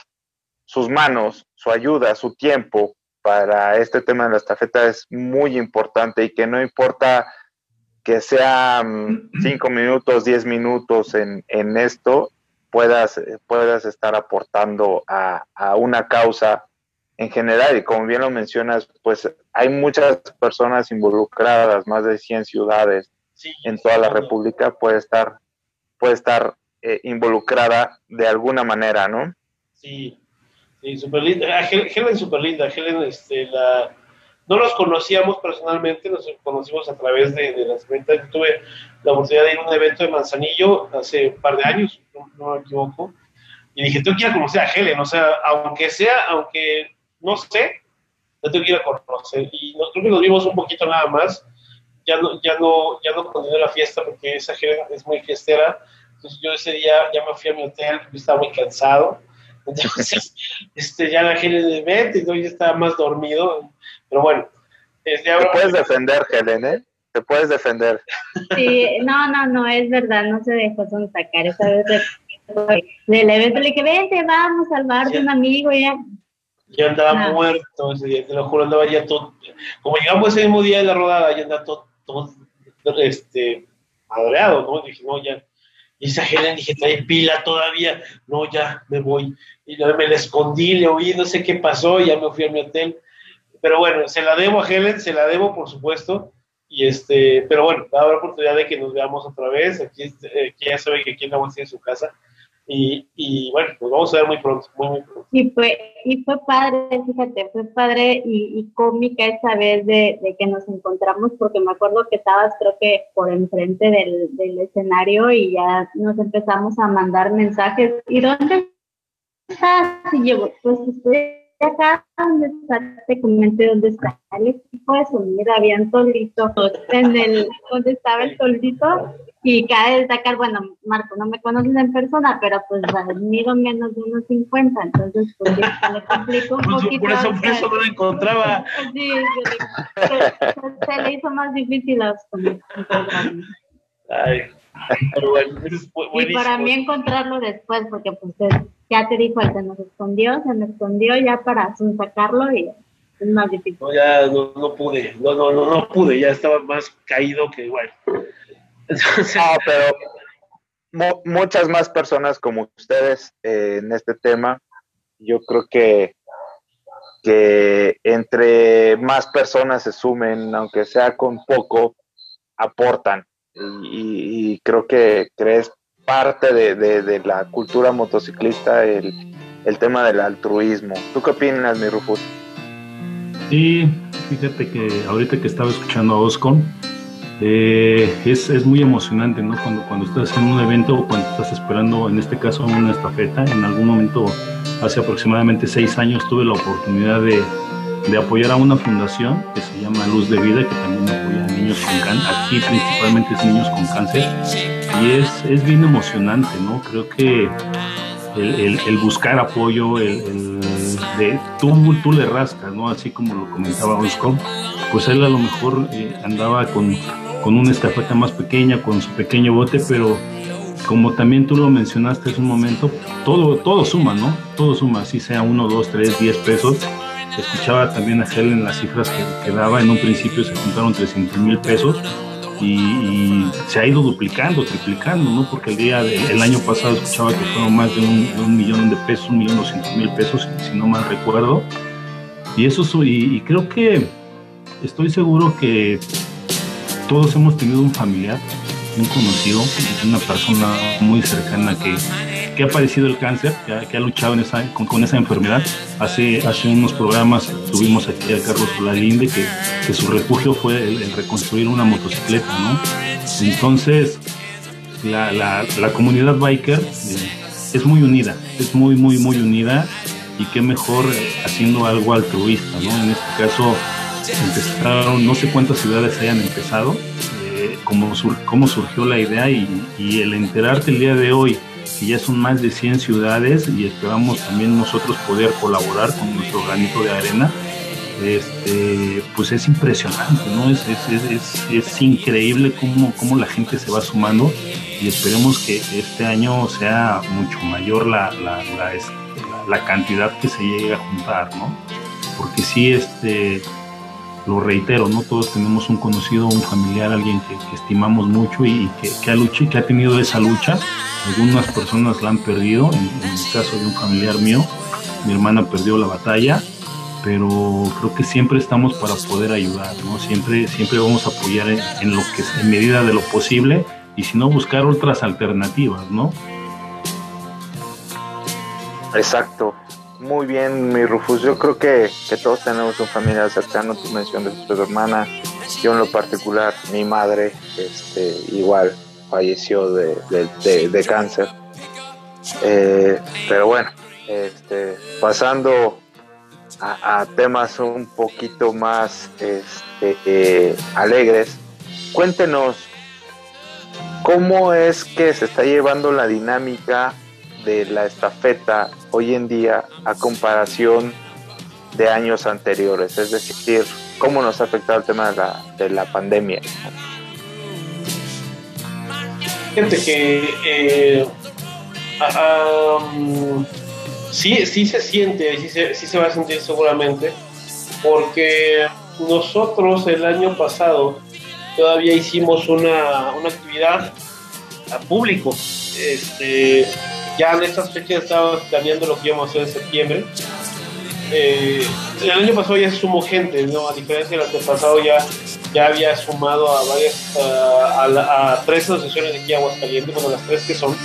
sus manos, su ayuda, su tiempo para este tema de la estafeta es muy importante y que no importa que sean [clears throat] cinco minutos, diez minutos en, en esto, puedas, puedas estar aportando a, a una causa en general. Y como bien lo mencionas, pues hay muchas personas involucradas, más de 100 ciudades Sí, en toda la. República puede estar, puede estar eh, involucrada de alguna manera, ¿no? Sí, sí, súper linda. Ah, Hel- Helen súper linda. Helen, este, la... no nos conocíamos personalmente, nos conocimos a través de, las ventas. Yo Tuve la oportunidad de ir a un evento de Manzanillo hace un par de años, no, me equivoco, y dije, tengo que ir a conocer a Helen, o sea, aunque sea, aunque no sé, yo tengo que ir a conocer. Y no, creo que nos vimos un poquito nada más. Ya no, ya no, ya no continué la fiesta porque esa Helen es muy fiestera. Entonces yo ese día ya me fui a mi hotel, estaba muy cansado. [laughs] Entonces, este, ya la Helen de vete, yo ya estaba más dormido. Pero bueno, este, Te ahora- puedes defender, Helen, ¿eh? Te puedes defender. Sí, no, no, no, es verdad, no se dejó sacar esa vez de- del evento. Le dije, vente, vamos a salvar de un amigo. Y ya, Yo andaba Ah. muerto ese día, te lo juro, andaba ya todo. Como llegamos ese mismo día de la rodada, ya andaba todo, todo este, madreado, ¿no? Dije, no, ya. Y esa Helen dije, trae pila todavía. No, ya, me voy. Y me la escondí, le oí, no sé qué pasó, y ya me fui a mi hotel. Pero bueno, se la debo a Helen, se la debo, por supuesto. Y este, pero bueno, haber oportunidad de que nos veamos otra vez. Aquí, eh, que ya sabe que aquí en la tiene su casa. Y, y bueno, nos vamos a ver muy pronto, muy, muy pronto. y fue, y fue padre, fíjate, fue padre y, cómica esa vez de, que nos encontramos, porque me acuerdo que estabas, creo que por enfrente del, del escenario y ya nos empezamos a mandar mensajes. ¿Y dónde estás? Y yo, pues estoy acá, ¿dónde está? Te comenté dónde está el equipo de sonido, habían tolditos en el, donde estaba el toldito. Y cabe destacar, bueno, Marco, no me conoces en persona, pero pues mido menos de unos 50, entonces pues le complico un Por, poquito. por eso, por eso no lo encontraba. Sí, se, se- se le hizo más difícil a encontrarme. Ay, pero bueno, es Y para mí encontrarlo después, porque pues es- ya te dijo, él se nos escondió, se me escondió ya para sacarlo y es más difícil. No, ya no, no pude, no, no, no, no pude, ya estaba más caído que igual. [laughs] Entonces, No, pero mu- muchas más personas como ustedes eh, en este tema, yo creo que, que entre más personas se sumen, aunque sea con poco, aportan. Y, y- y creo que, que es parte de, de- la cultura motociclista el, el tema del altruismo. ¿Tú qué opinas, mi Rufus? Sí, fíjate que ahorita que estaba escuchando a Oscon, eh, es, es muy emocionante, ¿no? Cuando, cuando estás en un evento o cuando estás esperando, en este caso, una estafeta, en algún momento, hace aproximadamente seis años, tuve la oportunidad de, de apoyar a una fundación que se llama Luz de Vida, que también apoya a niños con cáncer, aquí principalmente es niños con cáncer, y es, es bien emocionante, ¿no? Creo que el, el- buscar apoyo, el, el de tú, tú le rascas, ¿no? Así como lo comentaba Oscar, pues él a lo mejor eh, andaba con, con una estafeta más pequeña, con su pequeño bote, pero como también tú lo mencionaste hace un momento, todo, todo suma, ¿no? Todo suma, así sea uno, dos, tres, diez pesos. Escuchaba también a Helen las cifras que, daba, en un principio se juntaron 300 mil pesos y, se ha ido duplicando, triplicando, ¿no? Porque el día de- el año pasado escuchaba que fueron más de un, millón de pesos, un millón doscientos mil pesos, si, no mal recuerdo. Y eso y, y creo que estoy seguro que todos hemos tenido un familiar, un conocido, una persona muy cercana que, que ha padecido el cáncer, que ha, que ha luchado en esa, con, con esa enfermedad. Hace, hace unos programas tuvimos aquí a Carlos Olalinde, que, que su refugio fue el, el reconstruir una motocicleta, ¿no? Entonces, la, la, la comunidad biker eh, es muy unida, es muy, muy, muy unida y qué mejor eh, haciendo algo altruista, ¿no? En este caso, empezaron, no sé cuántas ciudades hayan empezado, eh, cómo, sur- cómo surgió la idea y, y el enterarte el día de hoy que ya son más de 100 ciudades y esperamos también nosotros poder colaborar con nuestro granito de arena, este, pues es impresionante, ¿no? Es, es, es, es, increíble cómo, cómo la gente se va sumando y esperemos que este año sea mucho mayor la, la, la- la cantidad que se llegue a juntar, ¿no? Porque sí, este, lo reitero, ¿no? Todos tenemos un conocido, un familiar, alguien que, estimamos mucho y que, ha luchado, que ha tenido esa lucha. Algunas personas la han perdido, en, el caso de un familiar mío, mi hermana perdió la batalla, pero creo que siempre estamos para poder ayudar, ¿no? Siempre, siempre vamos a apoyar en, en lo que en medida de lo posible y si no buscar otras alternativas, ¿no? Exacto. Muy bien, mi Rufus. Yo creo que, que todos tenemos un familiar cercano. Tu mención de tu hermana. Yo en lo particular, mi madre, este, igual falleció de, de- cáncer. Eh, pero bueno, este, pasando a, a temas un poquito más este, eh, alegres, cuéntenos cómo es que se está llevando la dinámica de la estafeta hoy en día a comparación de años anteriores, es decir, cómo nos ha afectado el tema de la, de la pandemia. Fíjate que eh, um, sí, sí se siente, sí se, sí se va a sentir seguramente, porque nosotros el año pasado todavía hicimos una, una actividad a público. Este, ya en estas fechas estábamos planeando lo que íbamos a hacer en septiembre. Eh, el año pasado ya se sumó gente, ¿no? A diferencia del antepasado ya, ya había sumado a varias, a, a a tres asociaciones de aquí a Aguascalientes, bueno, las tres que son,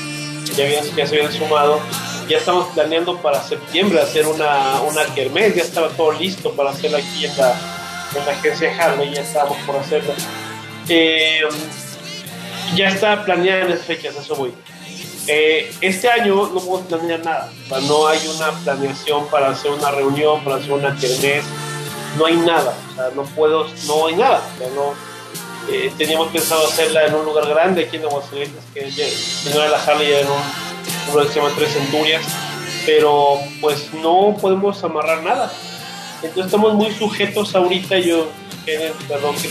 ya, habían, ya se habían sumado. Ya estamos planeando para septiembre hacer una, una kermés, ya estaba todo listo para hacerla aquí en la, en la agencia Harley, ya estábamos por hacerla. Eh, ya está planeada en esas fechas, eso voy. Eh, este año no podemos planear nada, o sea, no hay una planeación para hacer una reunión, para hacer una kermés, no hay nada, o sea, no puedo, no hay nada, o eh, teníamos pensado hacerla en un lugar grande aquí en Aguascalientes, que no era la Harley, era en un lugar que se llama Tres Centurias, pero pues no podemos amarrar nada, entonces estamos muy sujetos ahorita, yo, perdón que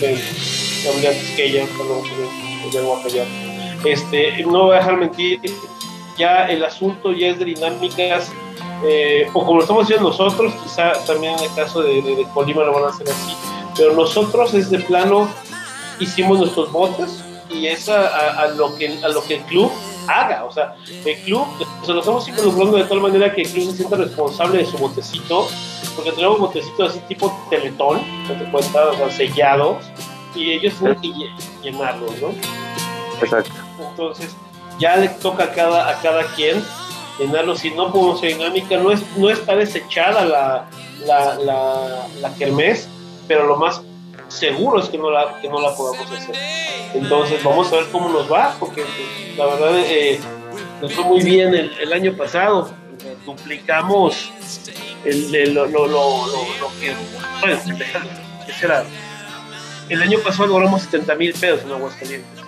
me hablé antes que ella, perdón que me, me vengo a callar. Este, no voy a dejar mentir, ya el asunto ya es de dinámicas, eh, o como lo estamos haciendo nosotros, quizá también en el caso de, Colima lo van a hacer así, pero nosotros es de plano hicimos nuestros botes y es a, lo que, a lo que el club haga, o sea, el club, se lo estamos involucrando de tal manera que el club se sienta responsable de su botecito, porque tenemos botecitos así tipo teletón, no te cuenta, o sea, sellados, y ellos tienen que lle- llenarlos, ¿no? Exacto. Entonces, ya le toca a cada, a cada quien llenarlo. Si no hacer dinámica, no, es, no está desechada la, la, la, la kermés, pero lo más seguro es que no la, que no la podamos hacer. Entonces, vamos a ver cómo nos va, porque pues, la verdad eh, nos fue muy bien el, el año pasado. Duplicamos el, el- lo, lo, lo- lo que. Bueno, ¿qué será? El año pasado logramos 70 mil pesos en Aguascalientes.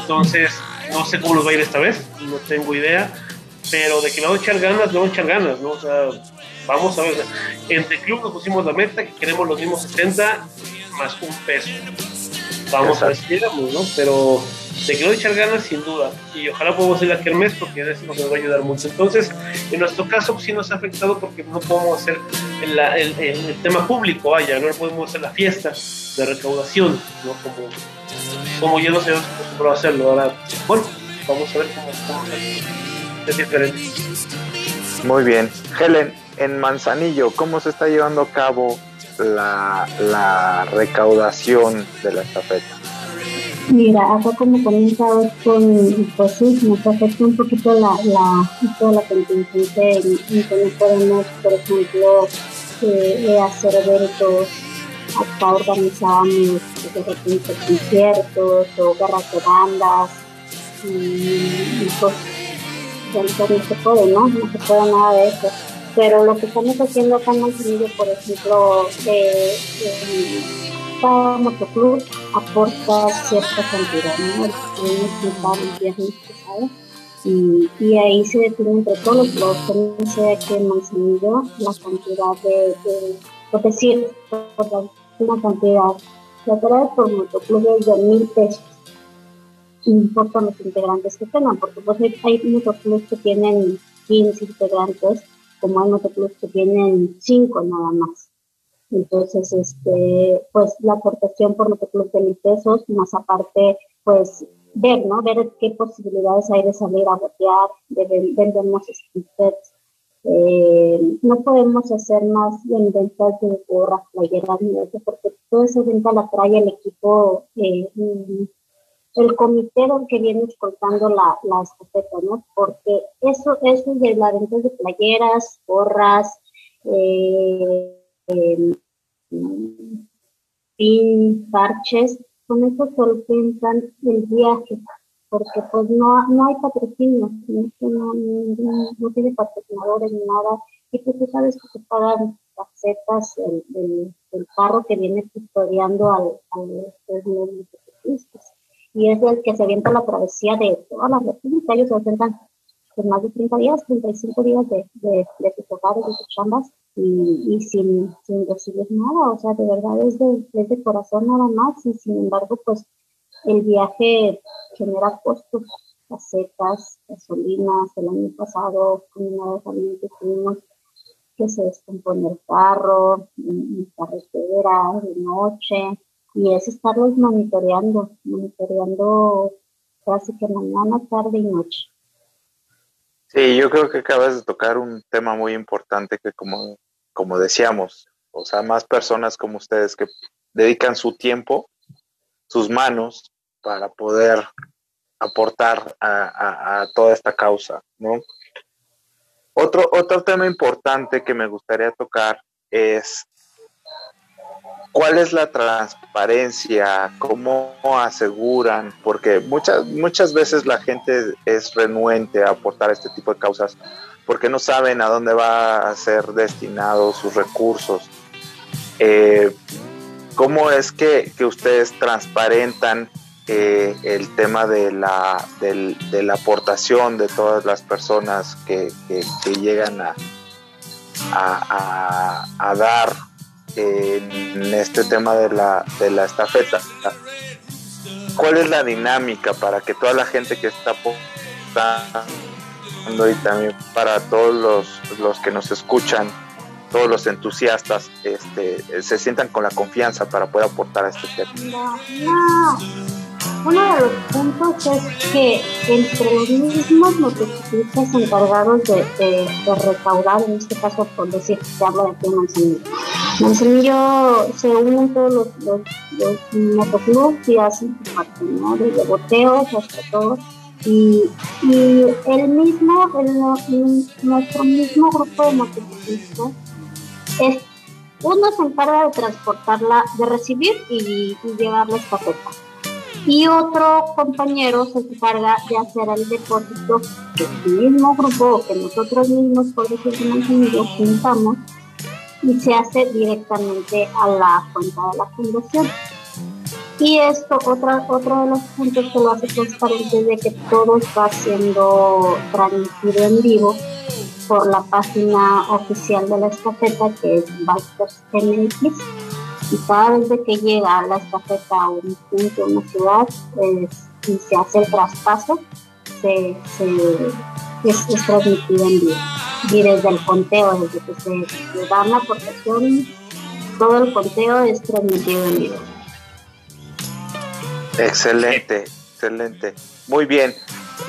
Entonces, no sé cómo nos va a ir esta vez, no tengo idea, pero de que vamos a echar ganas, vamos a echar ganas, ¿no? O sea, vamos a ver. Entre club nos pusimos la meta que queremos los mismos 70 más un peso. Vamos a ver si llegamos, ¿no? Pero a echar ganas, sin duda. Y ojalá podamos hacer la kermés porque eso nos va a ayudar mucho. Entonces, en nuestro caso, sí nos ha afectado porque no podemos hacer el, el- el- el tema público, vaya, no podemos hacer la fiesta de recaudación, ¿no? Como, como ya nos habíamos acostumbrado a hacerlo. Ahora, bueno, vamos a ver cómo, cómo es diferente. Muy bien. Helen, en Manzanillo, ¿cómo se está llevando a cabo la, la recaudación de la estafeta? Mira, acá como comienza con pues sí, nos afecta un poquito la, la, toda la contingencia en, en que no podemos, por ejemplo, eh, eh, hacer eventos acá organizábamos de repente conciertos o guerras de bandas y, y pues ahorita no se puede, ¿no? No se puede nada de eso. Pero lo que estamos haciendo acá en Manzanillo, por ejemplo, eh, eh, cada motoclub aporta cierta cantidad, ¿no? El. Y, y, ahí se define entre todos los que aquí en Manzanillo, la cantidad de, de por decir, por una cantidad, la tarea por motoclub es de mil pesos no importan los integrantes que tengan, porque pues hay, hay motoclubs que tienen 15 integrantes, como hay motoclubs que tienen 5 nada más. Entonces, este, pues la aportación por motoclub de mil pesos, más aparte, pues ver, ¿no? Ver qué posibilidades hay de salir a botear, de vendemos stickers. Eh, no podemos hacer más en ventas de gorras, playeras, ni eso, porque toda esa venta la trae el equipo eh, el comité del que viene escoltando la, la escopeta, ¿no? Porque eso, eso de la venta de playeras, gorras, eh, pin, parches, con eso solventan el viaje, porque pues no, no hay patrocinio, no, no, tiene patrocinadores ni nada, y pues tú sabes que se pagan casetas el, el, carro que viene custodiando al, al, al y es el que se avienta la travesía de toda la República. Ellos se avientan pues, más de 30 días, 35 días de, de, de sus hogares, de sus chambas, y, y sin, sin, recibir nada. O sea, de verdad es de, es de corazón nada más, y sin embargo, pues el viaje genera costos, casetas, gasolinas. El año pasado, con una vez que tuvimos que se descompone el carro, carretera, de noche, y es estarlos monitoreando, monitoreando casi que mañana, tarde y noche. Sí, yo creo que acabas de tocar un tema muy importante que como, como decíamos, o sea, más personas como ustedes que dedican su tiempo, sus manos, para poder aportar a, toda esta causa, ¿no? Otro, otro tema importante que me gustaría tocar es ¿Cuál es la transparencia? ¿Cómo aseguran? Porque muchas, muchas veces la gente es renuente a aportar este tipo de causas porque no saben a dónde va a ser destinados sus recursos. Eh, ¿Cómo es que, ustedes transparentan eh, el tema de la, de la aportación de todas las personas que, llegan a, a, a dar en este tema de la, de la estafeta. ¿Cuál es la dinámica para que toda la gente que está aportando y también para todos los, los que nos escuchan, todos los entusiastas, este, se sientan con la confianza para poder aportar a este tema? Uno de los puntos es que entre los mismos motociclistas encargados de, de, recaudar, en este caso por decir, se habla de aquí en Manzanillo. Manzanillo se unen todos los, los, motoclubs y hacen su parte, ¿no? Boteos hasta todo. Y, y el mismo, el, nuestro mismo grupo de motociclistas es uno se encarga de transportarla, de recibir y, y llevar la estafeta y otro compañero se encarga de hacer el depósito del mismo grupo que nosotros mismos por mantenido juntamos y se hace directamente a la cuenta de la fundación. Y esto, otra, otro de los puntos que lo hace transparente es de que todo está siendo transmitido en vivo por la página oficial de la estafeta que es Bikers MX y cada vez que llega la estafeta a un punto, a una ciudad, y se hace el traspaso, se, es, transmitido en vivo. Y desde el conteo, desde que se, da la aportación, todo el conteo es transmitido en vivo. Excelente, excelente. Muy bien.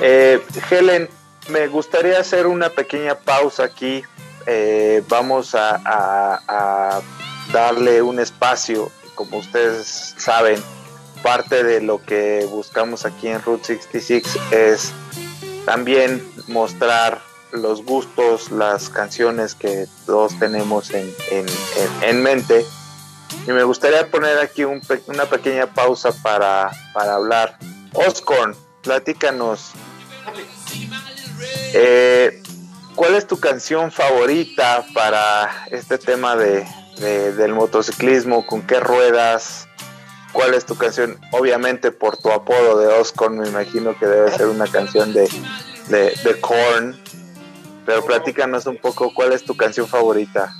Eh, Helen, me gustaría hacer una pequeña pausa aquí. Eh, vamos a darle un espacio, como ustedes saben, parte de lo que buscamos aquí en Route 66 es también mostrar los gustos, las canciones que todos tenemos en, en, mente Y me gustaría poner aquí un una pequeña pausa para, para hablar. Oscorn, platícanos. Eh, ¿Cuál es tu canción favorita para este tema de, de- del motociclismo? ¿Con qué ruedas? ¿Cuál es tu canción? Obviamente por tu apodo de Oscorn, me imagino que debe ser una canción de, de, de Korn. Pero platícanos un poco cuál es tu canción favorita.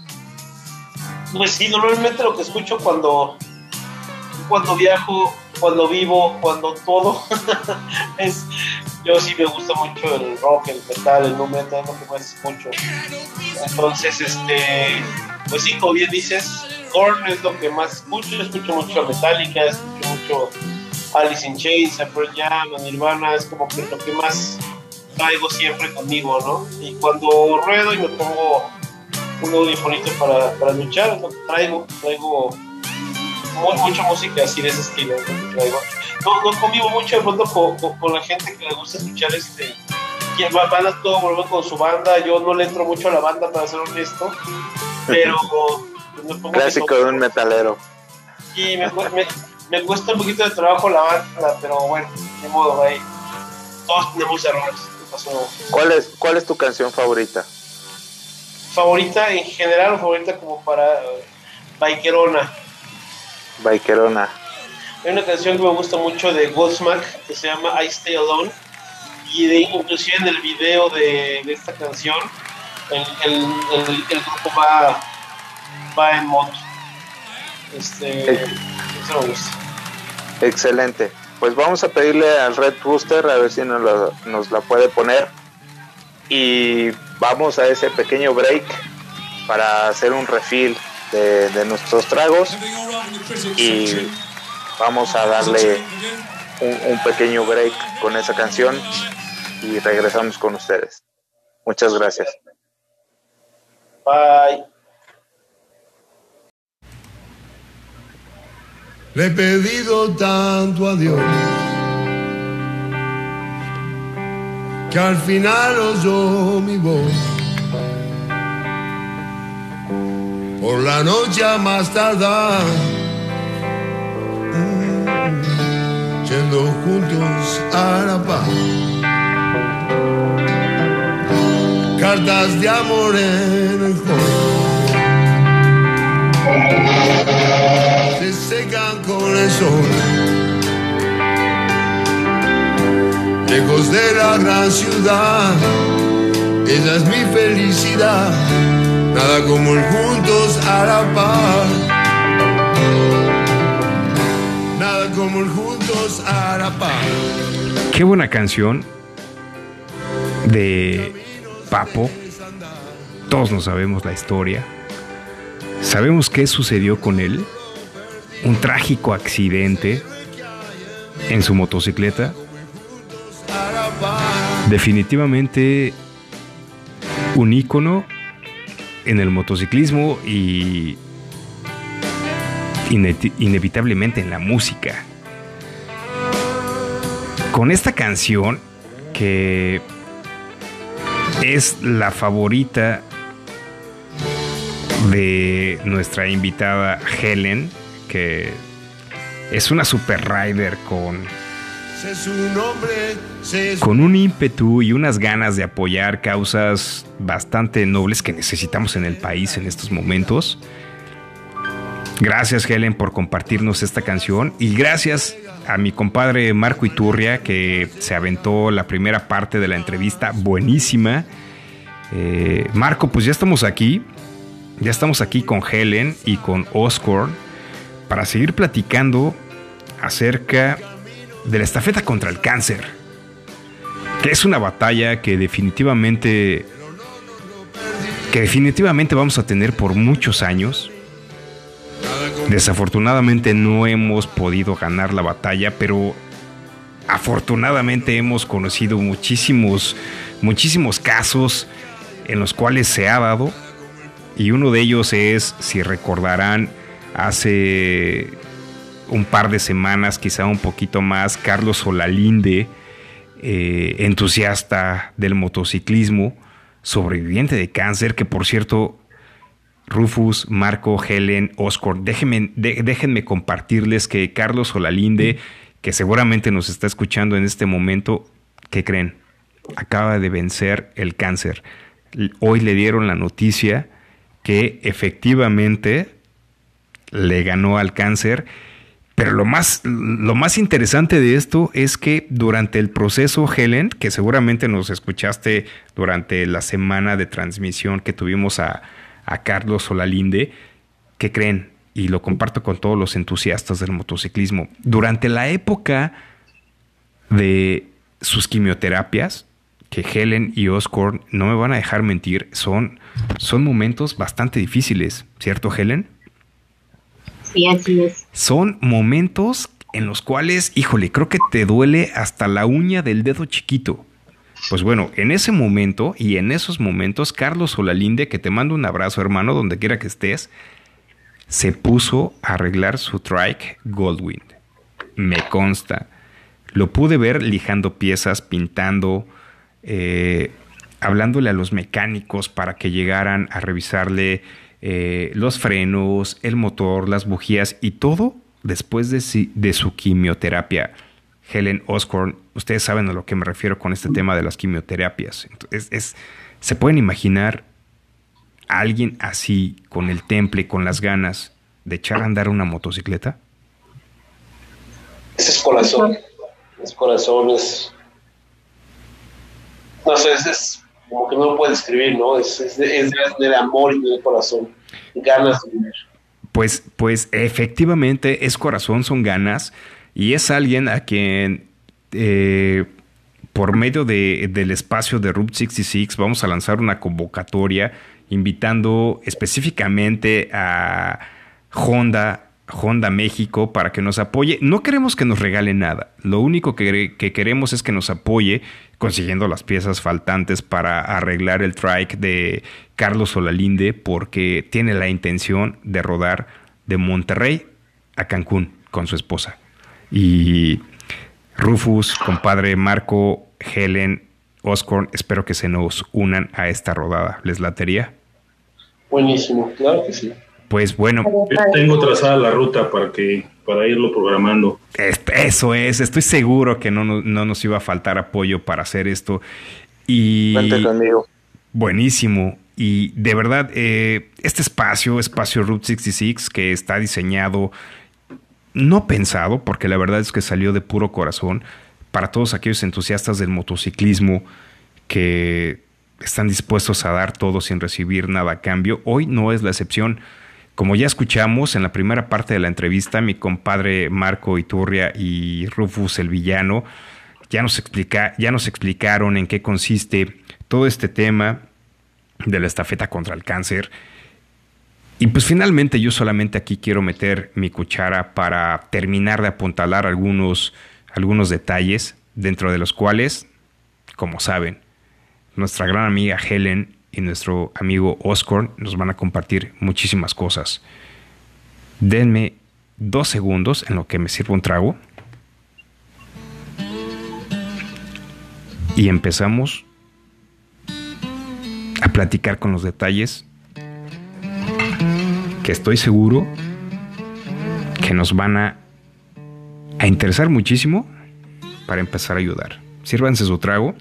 Pues sí, normalmente lo que escucho cuando, cuando viajo, cuando vivo, cuando todo, [laughs] es, yo sí me gusta mucho el rock, el metal, el nu metal, lo que más escucho. Entonces, este, pues sí, como bien dices, Korn es lo que más escucho, escucho mucho a Metallica, escucho mucho Alice in Chains, a Pearl Jam, a Nirvana, es como que lo que más traigo siempre conmigo, ¿no? Y cuando ruedo y me pongo un audífonito para, para luchar, traigo, traigo mu- mucha música así de ese estilo, es lo que traigo. No, no convivo mucho de pronto con, con- con la gente que le gusta escuchar este que va- van a todo volumen con su banda, yo no le entro mucho a la banda para ser honesto, pero pues, me pongo Clásico de un metalero. y me, me, me cuesta un poquito de trabajo la banda, pero bueno, de modo, ahí. Todos tenemos errores. nada. ¿Cuál es, ¿Cuál es tu canción favorita? Favorita en general o favorita como para eh, Bikerona. Bikerona. Hay una canción que me gusta mucho de Godsmack que se llama I Stay Alone. Y de, inclusive en el video de, de esta canción, el, el, el, el grupo va, va en moto. Este, eso me gusta. Excelente. Pues vamos a pedirle al Red Rooster a ver si nos la, nos la puede poner. Y vamos a ese pequeño break para hacer un refill de, de nuestros tragos. Y vamos a darle un, un pequeño break con esa canción. Y regresamos con ustedes. Muchas gracias. Bye. Le he pedido tanto a Dios que al final oyó mi voz. Por la noche más tardar, juntos a la paz. Cartas de amor en el hall se secan con el sol. Lejos de la gran ciudad, esa es mi felicidad. Nada como el juntos a la par. Qué buena canción de Papo. Todos no sabemos la historia. Sabemos qué sucedió con él. Un trágico accidente en su motocicleta. Definitivamente un ícono en el motociclismo y ine- inevitablemente en la música. Con esta canción que es la favorita de nuestra invitada Helen, que es una super rider con, con un ímpetu y unas ganas de apoyar causas bastante nobles que necesitamos en el país en estos momentos. Gracias Helen por compartirnos esta canción y gracias a mi compadre Marco Iturria que se aventó la primera parte de la entrevista buenísima. Eh, Marco, pues ya estamos aquí, ya estamos aquí con Helen y con Oscar para seguir platicando acerca de la estafeta contra el cáncer, que es una batalla que definitivamente que definitivamente vamos a tener por muchos años. Desafortunadamente no hemos podido ganar la batalla, pero afortunadamente hemos conocido muchísimos, muchísimos casos en los cuales se ha dado. Y uno de ellos es, si recordarán, hace un par de semanas, quizá un poquito más, Carlos Solalinde, eh, entusiasta del motociclismo, sobreviviente de cáncer, que por cierto Rufus, Marco, Helen, Oscar, déjenme, compartirles que Carlos Olalinde, que seguramente nos está escuchando en este momento, ¿qué creen? Acaba de vencer el cáncer. Hoy le dieron la noticia que efectivamente le ganó al cáncer. Pero lo más, lo más interesante de esto es que durante el proceso, Helen, que seguramente nos escuchaste durante la semana de transmisión que tuvimos a, a Carlos Solalinde, ¿qué creen? Y lo comparto con todos los entusiastas del motociclismo. Durante la época de sus quimioterapias, que Helen y Oscar no me van a dejar mentir, son, son momentos bastante difíciles, ¿cierto, Helen? Sí, así es. Son momentos en los cuales, híjole, creo que te duele hasta la uña del dedo chiquito. Pues bueno, en ese momento y en esos momentos, Carlos Solalinde, que te mando un abrazo, hermano, donde quiera que estés, se puso a arreglar su trike Goldwind. Me consta. Lo pude ver lijando piezas, pintando, eh, hablándole a los mecánicos para que llegaran a revisarle eh, los frenos, el motor, las bujías y todo después de, de su quimioterapia. Helen Oscorn, ustedes saben a lo que me refiero con este tema de las quimioterapias. Entonces, es- ¿Se pueden imaginar a alguien así, con el temple, con las ganas de echar a andar una motocicleta? Ese es corazón. Es corazón, es. No sé, es, es como que no lo puede describir, ¿no? Es, es, de- es de- del amor y del corazón. Ganas de vivir. Pues, pues efectivamente es corazón, son ganas y es alguien a quien eh, por medio de- del espacio de Route 66 vamos a lanzar una convocatoria invitando específicamente a Honda, Honda México para que nos apoye. No queremos que nos regale nada, lo único que, que queremos es que nos apoye consiguiendo las piezas faltantes para arreglar el trike de Carlos Solalinde porque tiene la intención de rodar de Monterrey a Cancún con su esposa. Y Rufus, compadre Marco, Helen, Oscorn, espero que se nos unan a esta rodada. ¿Les latería? Buenísimo, claro que sí. Pues bueno, Yo tengo trazada la ruta para que para irlo programando. es- eso es, estoy seguro que no, no- no nos iba a faltar apoyo para hacer esto. Y conmigo. buenísimo. Y de verdad, eh, este espacio, espacio Route 66, que está diseñado, no pensado, porque la verdad es que salió de puro corazón, para todos aquellos entusiastas del motociclismo que están dispuestos a dar todo sin recibir nada a cambio. Hoy no es la excepción. Como ya escuchamos en la primera parte de la entrevista, mi compadre Marco Iturria y Rufus el villano ya nos, explica, ya nos explicaron en qué consiste todo este tema de la estafeta contra el cáncer. Y pues finalmente yo solamente aquí quiero meter mi cuchara para terminar de apuntalar algunos, algunos detalles, dentro de los cuales, como saben, nuestra gran amiga Helen y nuestro amigo Oscar nos van a compartir muchísimas cosas. Denme dos segundos en lo que me sirvo un trago. Y empezamos a platicar con los detalles que estoy seguro que nos van a, a interesar muchísimo para empezar a ayudar. Sírvanse su trago.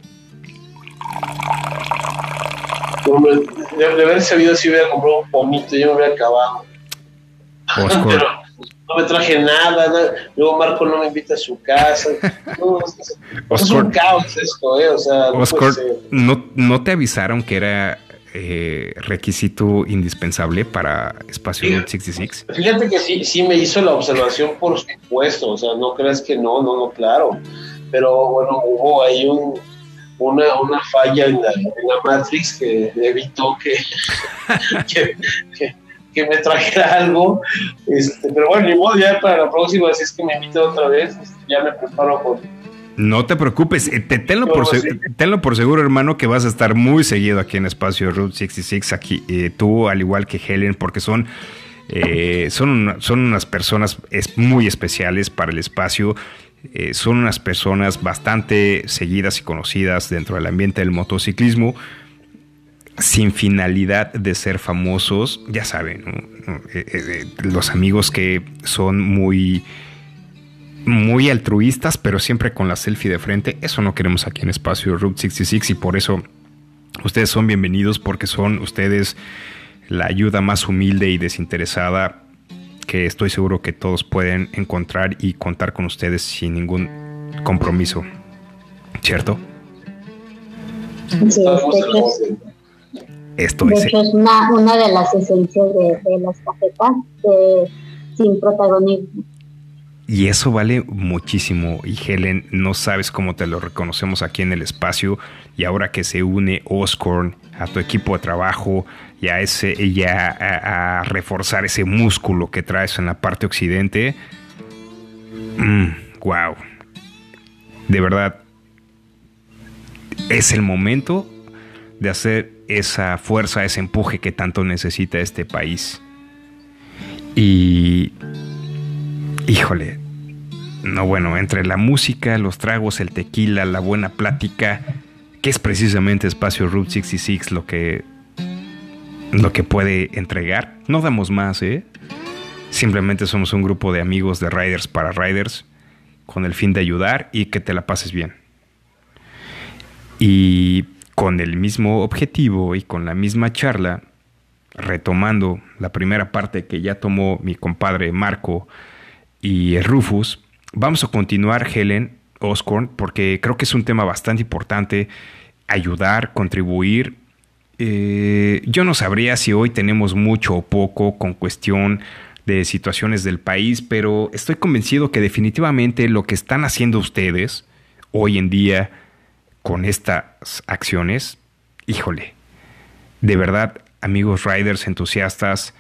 Hombre, de, de haber sabido si hubiera comprado un pomito, yo me hubiera acabado. [laughs] Pero no me traje nada, luego Marco no me invita a su casa. No, es, es- es [laughs] Oscar. un caos esto, ¿eh? O sea, Oscar. ¿no, ¿no te avisaron que era eh, requisito indispensable para Espacio Sí. Route 66? Fíjate que sí, sí me hizo la observación, por supuesto, o sea, no creas que no, no, no, claro. Pero bueno, hubo ahí un, una, una falla en la, en la Matrix que evitó que, [laughs] que, que- que me trajera algo. Este, pero bueno, ni modo, ya para la próxima, si es que me invitan otra vez, este, ya me preparo con. No te preocupes, eh, te- tenlo, por tenlo seguro, hermano, que vas a estar muy seguido aquí en Espacio Route 66, aquí, eh, tú al igual que Helen, porque son, eh, son, una- son unas personas es, muy especiales para el espacio, eh, son unas personas bastante seguidas y conocidas dentro del ambiente del motociclismo. sin finalidad de ser famosos, ya saben, ¿no? Los amigos que son muy muy altruistas, pero siempre con la selfie de frente. Eso no queremos aquí en Espacio Route 66 y por eso ustedes son bienvenidos porque son ustedes la ayuda más humilde y desinteresada que estoy seguro que todos pueden encontrar y contar con ustedes sin ningún compromiso. ¿Cierto? Sí, de hecho, es- Esto de es... hecho es una, una de las esencias de, de las cafetas, de- sin protagonismo. Y eso vale muchísimo. Y Helen, no sabes cómo te lo reconocemos aquí en el espacio. Y ahora que se une Oscorn a tu equipo de trabajo y a, ese, a, reforzar ese músculo que traes en la parte occidente. wow. De verdad. Es el momento de hacer esa fuerza, ese empuje que tanto necesita este país. Y Híjole. No, bueno, entre la música, los tragos, el tequila, la buena plática, que es precisamente Espacio Route 66 lo que lo que puede entregar. No damos más, ¿eh? Simplemente somos un grupo de amigos de riders para riders con el fin de ayudar y que te la pases bien. Y con el mismo objetivo y con la misma charla, retomando la primera parte que ya tomó mi compadre Marco y Rufus, vamos a continuar, Helen Oscorn, porque creo que es un tema bastante importante, ayudar, contribuir. Eh, yo no sabría si hoy tenemos mucho o poco con cuestión de situaciones del país, pero estoy convencido que definitivamente lo que están haciendo ustedes hoy en día con estas acciones, híjole, de verdad, amigos riders entusiastas,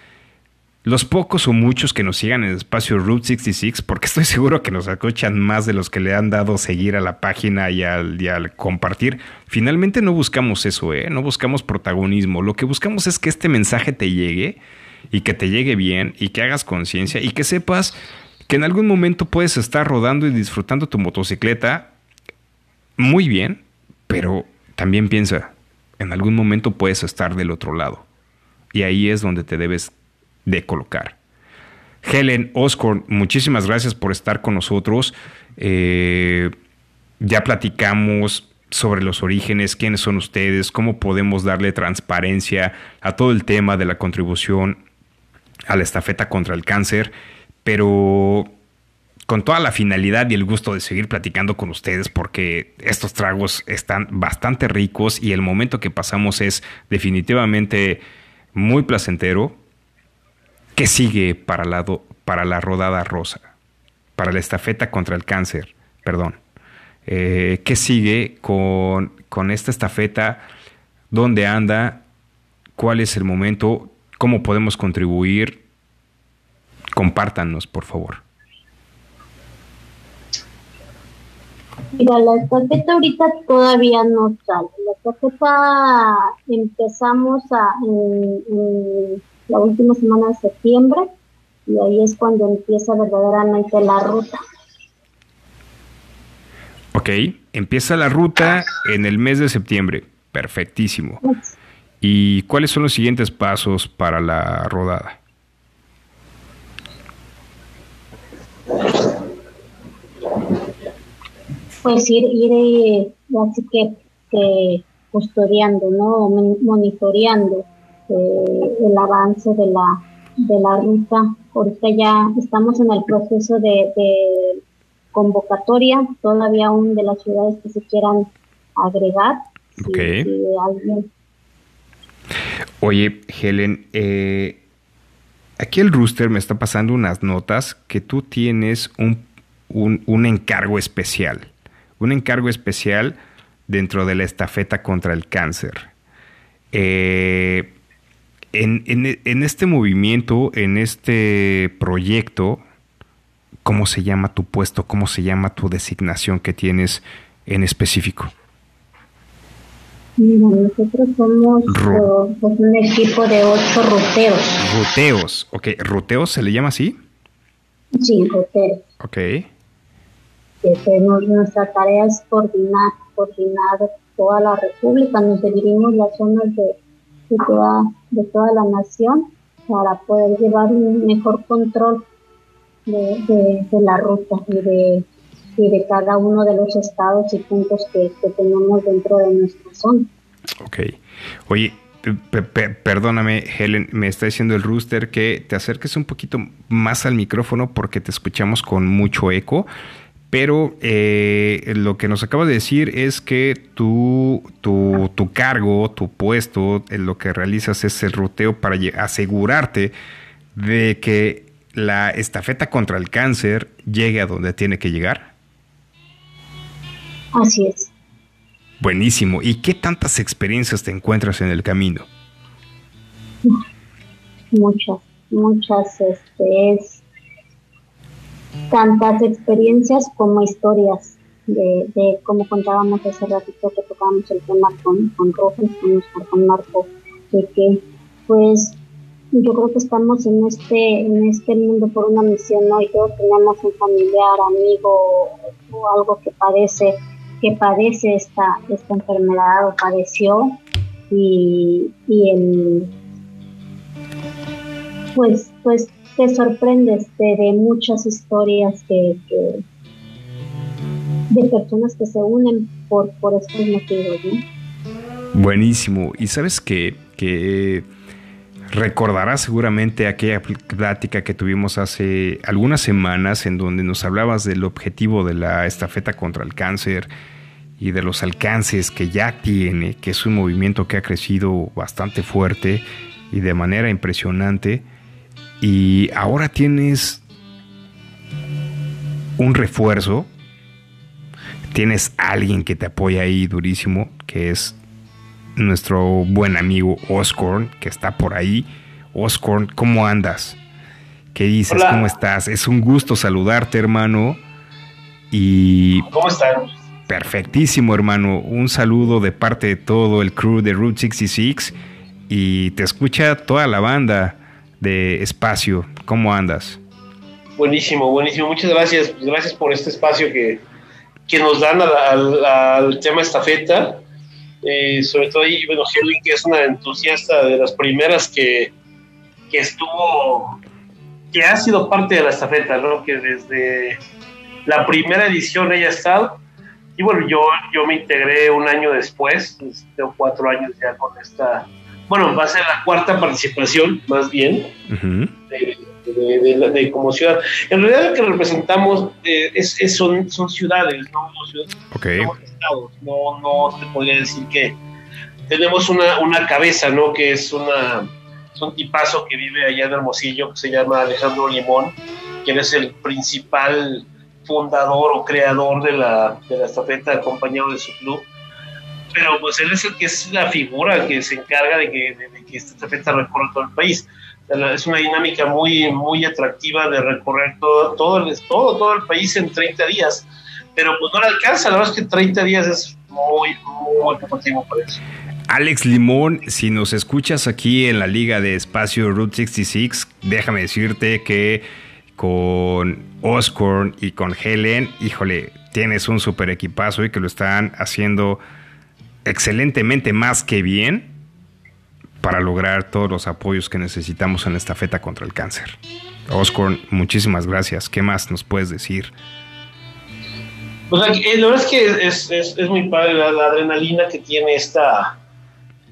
los pocos o muchos que nos sigan en el espacio Route 66, porque estoy seguro que nos escuchan más de los que le han dado seguir a la página y al, y al compartir. Finalmente no buscamos eso, ¿eh? no buscamos protagonismo. Lo que buscamos es que este mensaje te llegue y que te llegue bien y que hagas conciencia y que sepas que en algún momento puedes estar rodando y disfrutando tu motocicleta muy bien, pero también piensa, en algún momento puedes estar del otro lado. Y ahí es donde te debes de colocar. Helen Oscorn, muchísimas gracias por estar con nosotros. Eh, ya platicamos sobre los orígenes, quiénes son ustedes, cómo podemos darle transparencia a todo el tema de la contribución a la estafeta contra el cáncer, pero con toda la finalidad y el gusto de seguir platicando con ustedes porque estos tragos están bastante ricos y el momento que pasamos es definitivamente muy placentero. ¿Qué sigue para la, para la rodada rosa? Para la estafeta contra el cáncer, perdón. Eh, ¿Qué sigue con, con esta estafeta? ¿Dónde anda? ¿Cuál es el momento? ¿Cómo podemos contribuir? Compártanos, por favor. Mira, la estafeta ahorita todavía no sale. La estafeta empezamos a, la última semana de septiembre y ahí es cuando empieza verdaderamente la ruta. Ok, empieza la ruta en el mes de septiembre. Perfectísimo. ¿Y cuáles son los siguientes pasos para la rodada? Pues ir, ir eh, así que, que custodiando, ¿no? Mon- Monitoreando eh, el avance de la, de la ruta. Ahorita ya estamos en el proceso de, de convocatoria, todavía aún de las ciudades que se quieran agregar. Si- Ok. si alguien Oye, Helen, eh, aquí el Rooster me está pasando unas notas que tú tienes un, un- un encargo especial. Un encargo especial dentro de la estafeta contra el cáncer. Eh, en, en- en este movimiento, en este proyecto, ¿cómo se llama tu puesto? ¿Cómo se llama tu designación que tienes en específico? Mira, nosotros somos Ru- eh, pues, un equipo de ocho ruteros. Ruteos. Ok, ¿ruteos se le llama así? Sí, ruteros. Ok. tenemos nuestra tarea es coordinar, coordinar toda la República, nos dividimos las zonas de, de toda, de toda la nación para poder llevar un mejor control de, de, de la ruta y de, y de cada uno de los estados y puntos que, que tenemos dentro de nuestra zona. Ok. Oye, pe- pe- perdóname, Helen, me está diciendo el rooster que te acerques un poquito más al micrófono porque te escuchamos con mucho eco. Pero eh, lo que nos acaba de decir es que tú, tu, tu cargo, tu puesto, lo que realizas es el ruteo para asegurarte de que la estafeta contra el cáncer llegue a donde tiene que llegar. Así es. Buenísimo. ¿Y qué tantas experiencias te encuentras en el camino? muchas, muchas, este, es tantas experiencias como historias de, de como contábamos hace ratito que tocábamos el tema con, con Rojas, con con Marco, de que pues yo creo que estamos en este, en este mundo por una misión, ¿no? Y todos tenemos un familiar, amigo o algo que padece, que padece esta, esta enfermedad o padeció y, y el pues, pues te sorprendes de, de muchas historias de personas que se unen por, estos motivos. Buenísimo. Y sabes que, recordarás seguramente aquella pl- plática que tuvimos hace algunas semanas en donde nos hablabas del objetivo de la estafeta contra el cáncer y de los alcances que ya tiene, que es un movimiento que ha crecido bastante fuerte y de manera impresionante. Y ahora tienes un refuerzo, tienes alguien que te apoya ahí durísimo, que es nuestro buen amigo Oscorn, que está por ahí. Oscorn, ¿cómo andas? ¿Qué dices? Hola. ¿Cómo estás? Es un gusto saludarte, hermano. Y ¿Cómo están? perfectísimo, hermano. Un saludo de parte de todo el crew de Route 66 y te escucha toda la banda de Espacio. ¿Cómo andas? Buenísimo, buenísimo. Muchas gracias. Gracias por este espacio que, que nos dan al, al- tema estafeta. Eh, sobre todo ahí, bueno, Helen, que es una entusiasta de las primeras que, que estuvo, que ha sido parte de la estafeta, ¿no? Que desde la primera edición ella ha estado. Y bueno, yo, yo me integré un año después, pues, tengo cuatro años ya con esta, bueno, va a ser la cuarta participación, más bien de, de- de la- de como ciudad. En realidad lo que representamos eh, es, es- son, son ciudades, no ciudades, Ok. somos estados. No, no te podría decir que tenemos una, una cabeza, ¿no? Que es una es un tipazo que vive allá en Hermosillo, que se llama Alejandro Limón, quien es el principal fundador o creador de la, de la estafeta acompañado de su club. Pero pues él es el que es la figura que se encarga de que, de- de que esta estafeta recorra todo el país. Es una dinámica muy, muy atractiva de recorrer todo, todo, el, todo, todo el país en 30 días. Pero pues no le alcanza, la verdad es que 30 días es muy, muy poco tiempo para eso. Alex Limón, si nos escuchas aquí en la liga de espacio Route 66, déjame decirte que con Oscorn y con Helen, híjole, tienes un super equipazo y que lo están haciendo excelentemente más que bien para lograr todos los apoyos que necesitamos en la estafeta contra el cáncer. Oscorn, muchísimas gracias. ¿Qué más nos puedes decir? Eh, la verdad es que es, muy padre la, la adrenalina que tiene esta,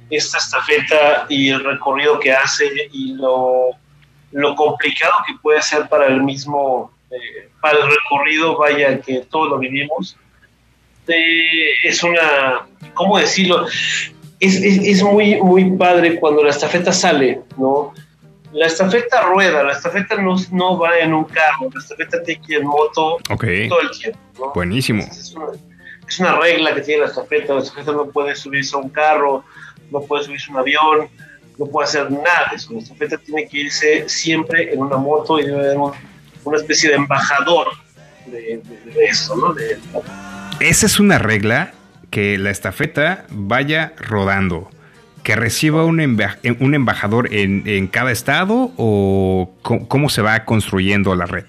esta estafeta y el recorrido que hace y lo, lo complicado que puede ser para el mismo, eh, para el recorrido, vaya, que todos lo vivimos. Eh, es una, ¿cómo decirlo? Es, es, es muy, muy padre cuando la estafeta sale, ¿no? La estafeta rueda, la estafeta no, no va en un carro, la estafeta tiene que ir en moto todo el tiempo. ¿no? buenísimo. Es una, es una regla que tiene la estafeta. La estafeta no puede subirse a un carro, no puede subirse a un avión, no puede hacer nada de eso. La estafeta tiene que irse siempre en una moto y debe haber un- una especie de embajador de, de- de eso, ¿no? De- Esa es una regla que la estafeta vaya rodando. ¿Que reciba un, emba- un embajador en, en cada estado o cómo se va construyendo la red?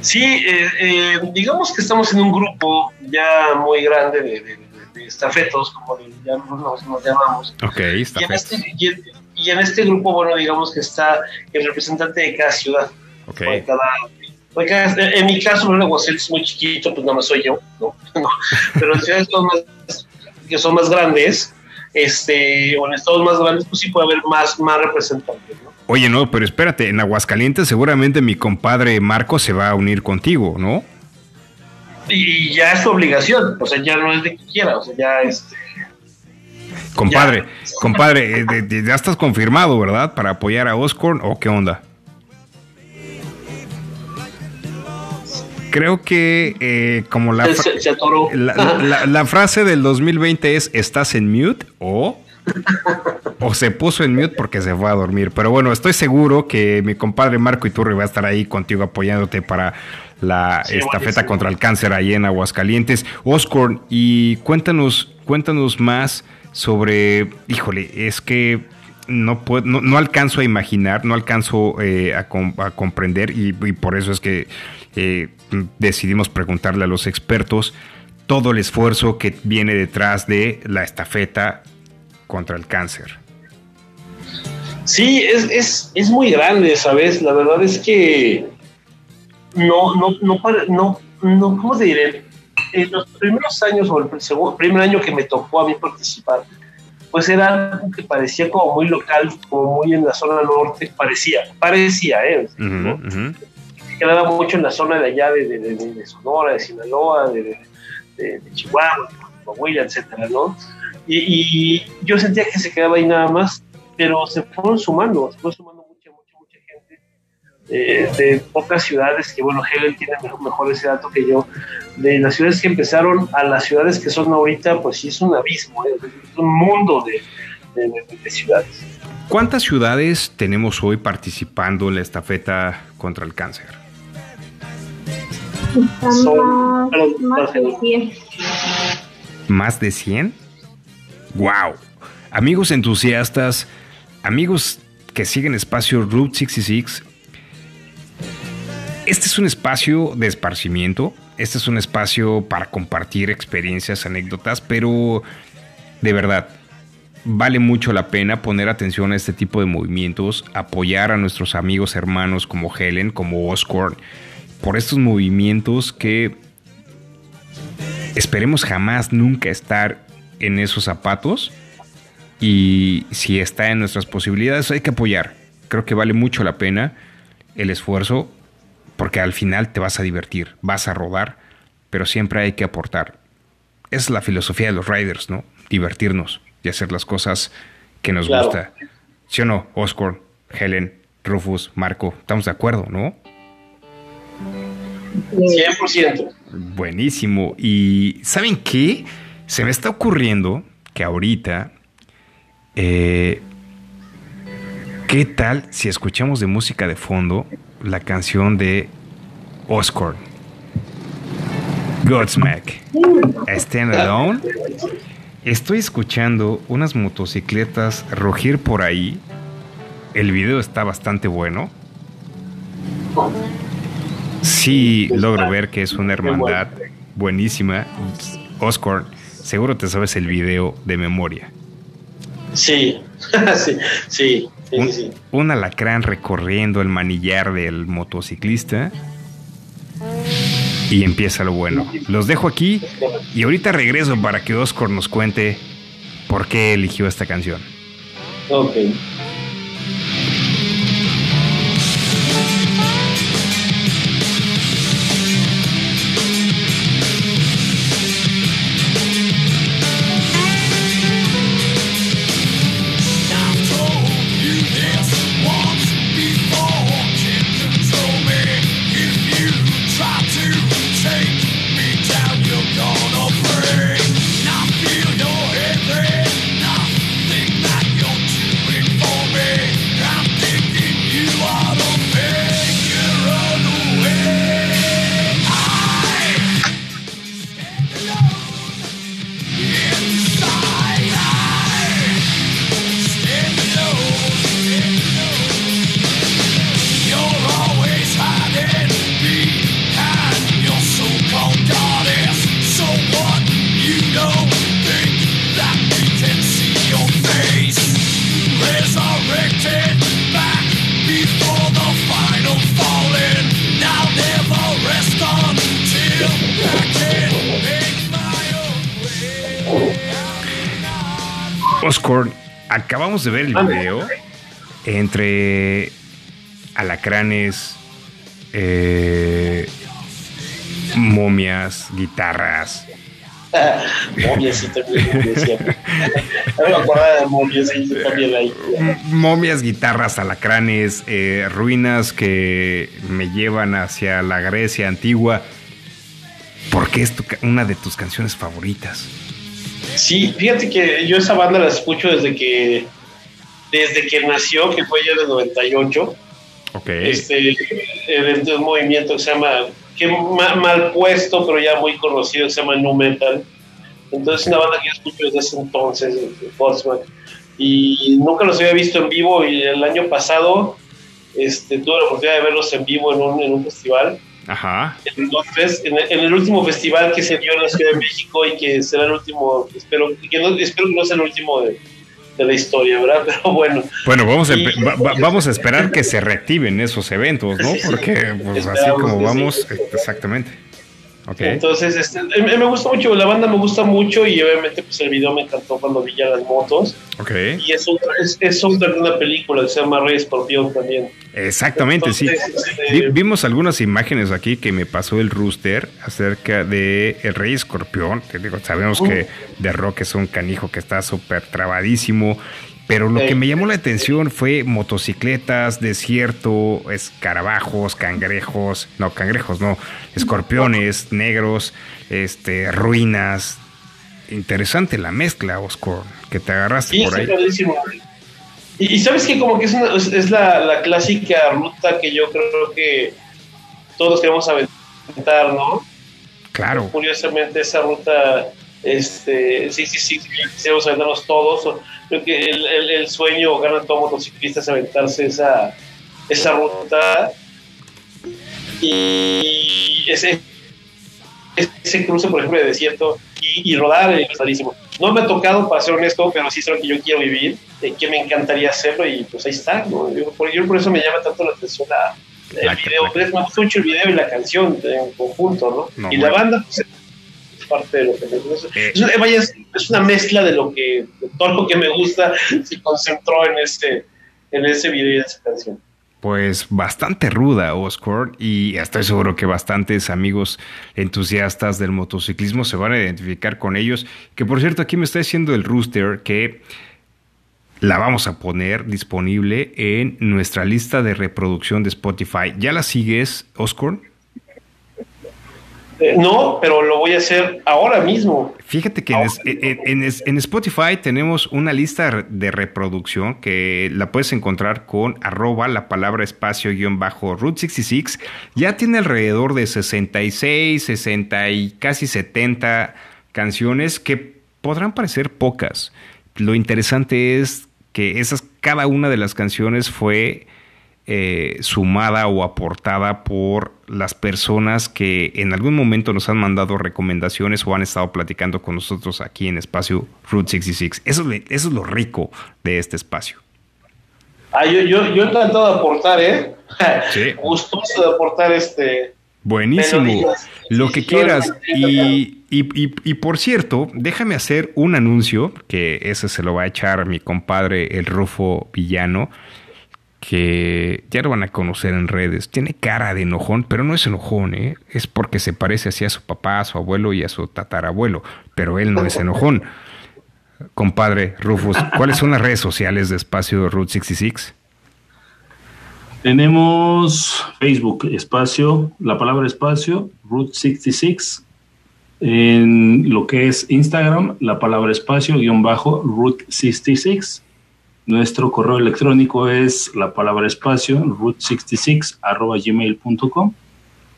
Sí, eh, eh, digamos que estamos en un grupo ya muy grande de, de- de- estafetos, como le llam- nos, nos llamamos. Ok, está Y este, y, en- y en este grupo, bueno, digamos que está el representante de cada ciudad. Ok. o de cada- de cada- en mi caso, bueno, Aguascalientes es muy chiquito, pues nada más soy yo, ¿no? [laughs] Pero en ciudades que son más, que son más grandes, este, o en estados más grandes, pues sí puede haber más, más representantes, ¿no? Oye, no, pero espérate, en Aguascalientes seguramente mi compadre Marco se va a unir contigo, ¿no? Y, y ya es tu obligación, o sea, ya no es de que quiera, o sea, ya este, Compadre, compadre, eh, ya estás confirmado, ¿verdad? Para apoyar a Oscorn o qué onda? Creo que eh, como la, fra- se, se la, la- la frase del 2020 es ¿estás en mute? o o se puso en mute porque se fue a dormir. Pero bueno, estoy seguro que mi compadre Marco Iturri va a estar ahí contigo apoyándote para la Sí, estafeta buenísimo. contra el cáncer ahí en Aguascalientes. Oscorn, y cuéntanos, cuéntanos más sobre, híjole, es que no, puedo, no, no alcanzo a imaginar, no alcanzo eh, a, com- a comprender y, y por eso es que eh, decidimos preguntarle a los expertos todo el esfuerzo que viene detrás de la estafeta contra el cáncer. Sí, es, es, es muy grande, ¿sabes? La verdad es que no, no, no, no, no, ¿cómo te diré? En los primeros años, o el segundo, primer año que me tocó a mí participar, pues era algo que parecía como muy local, como muy en la zona norte, parecía, parecía, ¿eh? ujú. Quedaba mucho en la zona de allá de, de, de- Sonora, de Sinaloa, de, Chihuahua, de Coahuila, etcétera, ¿no? Y, yo sentía que se quedaba ahí nada más, pero se fueron sumando, se fue sumando mucha, mucha, mucha gente eh, de pocas ciudades, que bueno, Helen tiene mejor, ese dato que yo, de las ciudades que empezaron a las ciudades que son ahorita, pues sí es un abismo, ¿eh? es un mundo de- de ciudades. ¿Cuántas ciudades tenemos hoy participando en la estafeta contra el cáncer? Están Son- más, más de perdón. 10. ¿Más de 100? ¡Wow! Amigos entusiastas, amigos que siguen espacio Route 66, este es un espacio de esparcimiento, este es un espacio para compartir experiencias, anécdotas, pero de verdad, vale mucho la pena poner atención a este tipo de movimientos, apoyar a nuestros amigos hermanos como Helen, como Oscorn, por estos movimientos que esperemos jamás nunca estar en esos zapatos y si está en nuestras posibilidades hay que apoyar. Creo que vale mucho la pena el esfuerzo porque al final te vas a divertir, vas a rodar, pero siempre hay que aportar. Es la filosofía de los riders, ¿no? Divertirnos y hacer las cosas que nos Claro. gusta. ¿Sí o no? Oscar, Helen, Rufus, Marco, estamos de acuerdo, ¿no? 100%. Buenísimo. Y ¿saben qué? Se me está ocurriendo que ahorita... eh, ¿Qué tal si escuchamos de música de fondo la canción de Oscar? Godsmack. Stand Alone. Estoy escuchando unas motocicletas rugir por ahí. El video está bastante bueno. Sí, [laughs] logro ver que es una hermandad buenísima. Oscar, seguro te sabes el video de memoria. Sí, [laughs] sí, sí, sí, Un, sí. un alacrán recorriendo el manillar del motociclista. Y empieza lo bueno. Los dejo aquí y ahorita regreso para que Oscar nos cuente por qué eligió esta canción. Ok. Acabamos de ver el video entre alacranes, eh, momias, guitarras. [laughs] momias sí también decía. [laughs] No me acordaba de momias sí, también ahí. Momias, guitarras, alacranes, eh, ruinas que me llevan hacia la Grecia antigua. ¿Por qué es tu una de tus canciones favoritas? Sí, fíjate que yo esa banda la escucho desde que desde que nació, que fue ya en el 98. Ok. Este, de un movimiento que se llama, que ma- mal puesto, pero ya muy conocido, que se llama Nu Metal. Entonces es una banda que yo escucho desde ese entonces, Godsmack. Y nunca los había visto en vivo y el año pasado este, tuve la oportunidad de verlos en vivo en un, en un festival. Ajá. Entonces, en el, en el último festival que se dio en la Ciudad de México y que será el último, espero que no, espero que no sea el último de, de la historia, ¿verdad? [laughs] Pero bueno, Bueno, vamos a, Y- empe- va- va- vamos a esperar que se reactiven esos eventos, ¿no? Porque pues, así como vamos, sí. exactamente. Entonces este, me gusta mucho, la banda me gusta mucho y obviamente pues el video me encantó cuando vi ya las motos. Ok. Y es un, es, es de una película que se llama Rey Escorpión también. Exactamente, sí. Este, Vi- vimos algunas imágenes aquí que me pasó el Rooster acerca de El Rey Escorpión. Que digo, sabemos que de Rock es un canijo que está súper trabadísimo. Pero lo que me llamó la atención fue motocicletas, desierto, escarabajos, cangrejos, no, cangrejos no, escorpiones negros, este, ruinas. Interesante la mezcla, Oscar, que te agarraste Sí, por ahí. Y, y sabes que como que es, una- es, es la, la clásica ruta que yo creo que todos queremos aventar, ¿no? Claro. Curiosamente esa ruta, este, sí, sí, sí, quisiéramos aventarnos todos. Creo que el, el, el sueño gana todo motociclista es aventarse esa, esa ruta. Y ese, ese cruce, por ejemplo, de desierto y, y rodar es rarísimo. No me ha tocado, para ser honesto, pero sí es lo que yo quiero vivir, eh, que me encantaría hacerlo y pues ahí está, ¿no? Yo, por, yo por eso me llama tanto la atención la, el La- video, me gusta mucho el video y la canción en conjunto, ¿no? No, y la bueno. banda, pues es parte de lo que me gusta. Eh. Es, una, vaya, es, es una mezcla de lo que, de todo lo que me gusta, se concentró en ese, en ese video y en esa canción. Pues bastante ruda, Oscar, y estoy seguro que bastantes amigos entusiastas del motociclismo se van a identificar con ellos. Que por cierto, aquí me está diciendo el Rooster que la vamos a poner disponible en nuestra lista de reproducción de Spotify. ¿Ya la sigues, Oscar? Eh, no, pero lo voy a hacer ahora mismo. Fíjate que en, en- en Spotify tenemos una lista de reproducción que la puedes encontrar con arroba la palabra espacio guion bajo Route 66. Ya tiene alrededor de 66, 60 y casi 70 canciones que podrán parecer pocas. Lo interesante es que esas, cada una de las canciones fue eh, sumada o aportada por las personas que en algún momento nos han mandado recomendaciones o han estado platicando con nosotros aquí en espacio Route 66. Eso, eso es lo rico de este espacio. Ah, yo, yo, yo encantado de aportar, ¿eh? [laughs] Sí. Gustoso de aportar este. Buenísimo. Melodías. Lo que quieras. yo- Y, y- y- y por cierto, déjame hacer un anuncio, que ese se lo va a echar mi compadre el Rufo Villano, que ya lo van a conocer en redes. Tiene cara de enojón, pero no es enojón, ¿eh? Es porque se parece así a su papá, a su abuelo y a su tatarabuelo, pero él no es enojón. Compadre Rufus, ¿cuáles son las redes sociales de Espacio Route 66? Tenemos Facebook, espacio, la palabra espacio, Route 66. En lo que es Instagram, la palabra espacio, guion bajo, Route 66. Nuestro correo electrónico es la palabra espacio, route66, arroba gmail.com.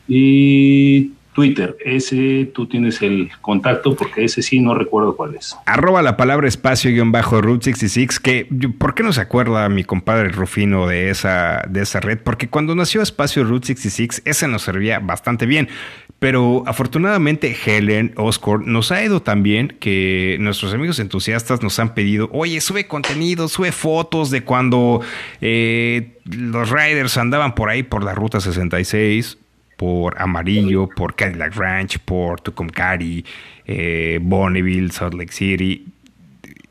Y Twitter, ese tú tienes el contacto porque ese sí no recuerdo cuál es. Arroba la palabra espacio guion bajo Route 66, que ¿por qué no se acuerda mi compadre Rufino de esa, de esa red? Porque cuando nació Espacio Route 66, ese nos servía bastante bien. Pero afortunadamente Helen, Oscar, nos ha ido tan bien que nuestros amigos entusiastas nos han pedido, oye, sube contenido, sube fotos de cuando eh, los riders andaban por ahí por la Ruta 66, por Amarillo, por Cadillac Ranch, por Tucumcari, eh, Bonneville, Salt Lake City.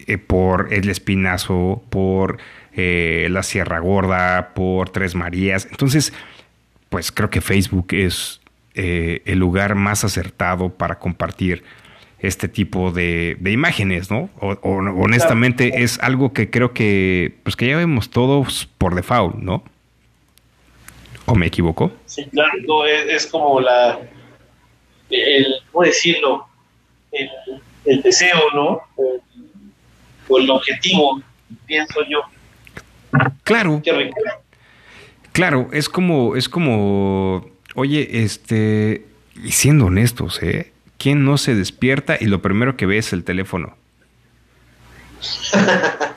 eh, por El Espinazo, por eh, la Sierra Gorda, por Tres Marías. Entonces, pues creo que Facebook es eh, el lugar más acertado para compartir este tipo de, de imágenes, ¿no? O, o- honestamente es algo que creo que, pues que ya vemos todos por default, ¿no? ¿O me equivoco? Sí, claro, no, es, es como la. El, ¿Cómo decirlo? El, el deseo, ¿no? O, o el objetivo, pienso yo. Claro. Claro, es como, es como, oye, este, y siendo honestos, ¿eh? ¿Quién no se despierta y lo primero que ve es el teléfono?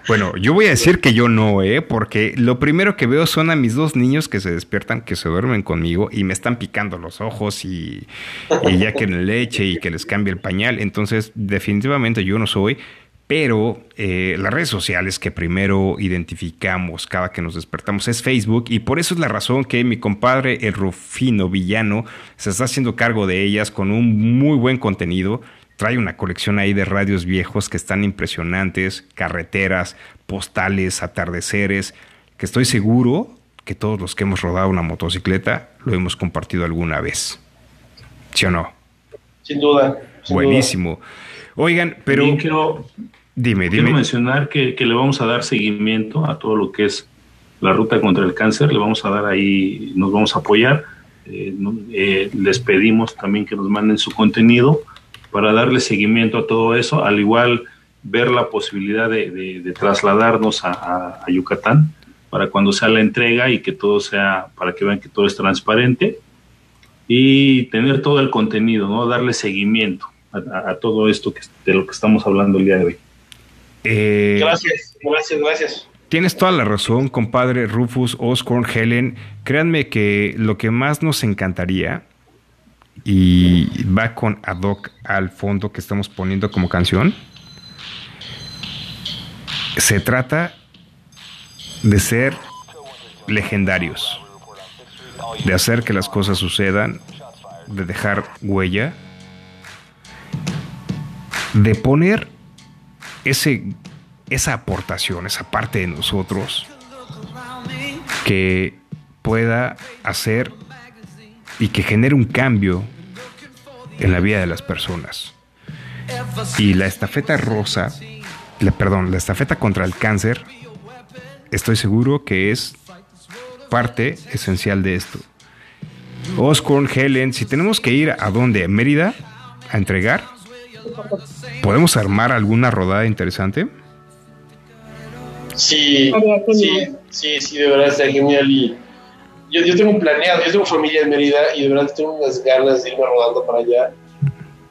Bueno, yo voy a decir que yo no, ¿eh? Porque lo primero que veo son a mis dos niños que se despiertan, que se duermen conmigo y me están picando los ojos y, ya quieren leche y que les cambie el pañal. Entonces, definitivamente yo no soy. Pero eh, las redes sociales que primero identificamos cada que nos despertamos es Facebook y por eso es la razón que mi compadre el Rufino Villano se está haciendo cargo de ellas con un muy buen contenido. Trae una colección ahí de radios viejos que están impresionantes, carreteras, postales, atardeceres, que estoy seguro que todos los que hemos rodado una motocicleta lo hemos compartido alguna vez. ¿Sí o no? Sin duda. sin Buenísimo. Oigan, pero... También quiero, Dime, quiero dime. mencionar que, que le vamos a dar seguimiento a todo lo que es la ruta contra el cáncer. Le vamos a dar ahí, nos vamos a apoyar. Eh, no- eh, les pedimos también que nos manden su contenido para darle seguimiento a todo eso. Al igual, ver la posibilidad de, de- de trasladarnos a, a- a Yucatán para cuando sea la entrega y que todo sea, para que vean que todo es transparente y tener todo el contenido, ¿no? Darle seguimiento a, a- a todo esto que, de lo que estamos hablando el día de hoy. Eh, Gracias, gracias, gracias. Tienes toda la razón, compadre Rufus, Oscorn, Helen. Créanme que lo que más nos encantaría, y va con ad hoc al fondo que estamos poniendo como canción, se trata de ser legendarios, de hacer que las cosas sucedan, de dejar huella, de poner ese, esa aportación, esa parte de nosotros que pueda hacer y que genere un cambio en la vida de las personas. Y la estafeta rosa, la- perdón, la estafeta contra el cáncer, estoy seguro que es parte esencial de esto. Oscorn, Helen, si tenemos que ir a dónde, a Mérida, a entregar, ¿podemos armar alguna rodada interesante? Sí, sí, sí, sí, de verdad está genial. Y yo, yo tengo planeado, yo tengo familia en Mérida y de verdad tengo unas ganas de irme rodando para allá.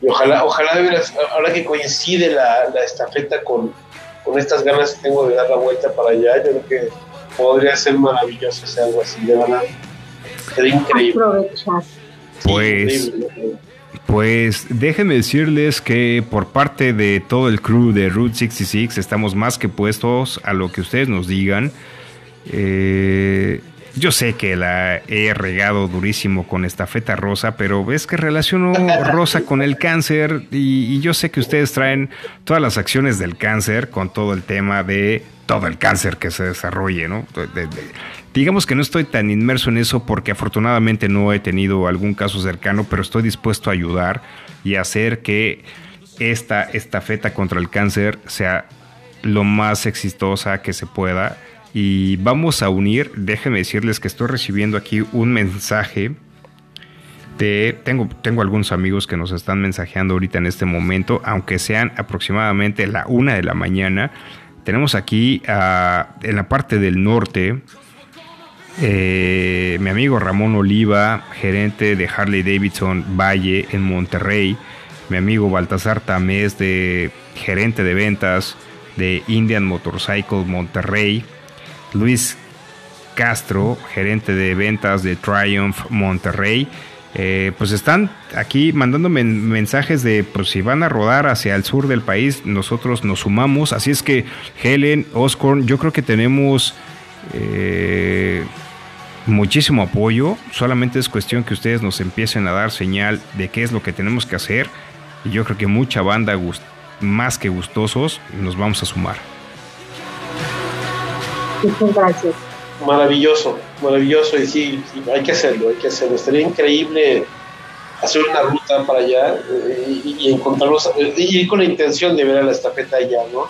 Y ojalá, ojalá de veras, ahora que coincide la, la estafeta con, con estas ganas que tengo de dar la vuelta para allá, yo creo que podría ser maravilloso hacer algo así, de verdad. Sería increíble. Pues, Increíble. pues déjenme decirles que por parte de todo el crew de Route 66 estamos más que puestos a lo que ustedes nos digan. Eh, yo sé que la he regado durísimo con esta feta rosa, pero ves que relaciono [laughs] rosa con el cáncer y, y yo sé que ustedes traen todas las acciones del cáncer con todo el tema de todo el cáncer que se desarrolle, ¿no? De- de- de- digamos que no estoy tan inmerso en eso porque afortunadamente no he tenido algún caso cercano, pero estoy dispuesto a ayudar y hacer que esta estafeta contra el cáncer sea lo más exitosa que se pueda. Y vamos a unir, déjenme decirles que estoy recibiendo aquí un mensaje tengo, tengo algunos amigos que nos están mensajeando ahorita en este momento, aunque sean aproximadamente la una de la mañana. Tenemos aquí ah, en la parte del norte eh, mi amigo Ramón Oliva, gerente de Harley Davidson Valle en Monterrey. Mi amigo Baltasar Tamés, de gerente de ventas de Indian Motorcycle Monterrey. Luis Castro, gerente de ventas de Triumph Monterrey. Eh, pues están aquí mandándome mensajes de pues, si van a rodar hacia el sur del país, nosotros nos sumamos. Así es que Helen, Oscorn, yo creo que tenemos eh, muchísimo apoyo. Solamente es cuestión que ustedes nos empiecen a dar señal de qué es lo que tenemos que hacer. Y yo creo que mucha banda más que gustosos, nos vamos a sumar. Muchas gracias. Maravilloso, maravilloso. Y sí, sí, hay que hacerlo, hay que hacerlo. Estaría increíble hacer una ruta para allá eh, y, y encontrarnos, eh, y ir con la intención de ver a la estafeta allá, ¿no?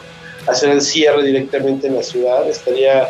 Hacer el cierre directamente en la ciudad, estaría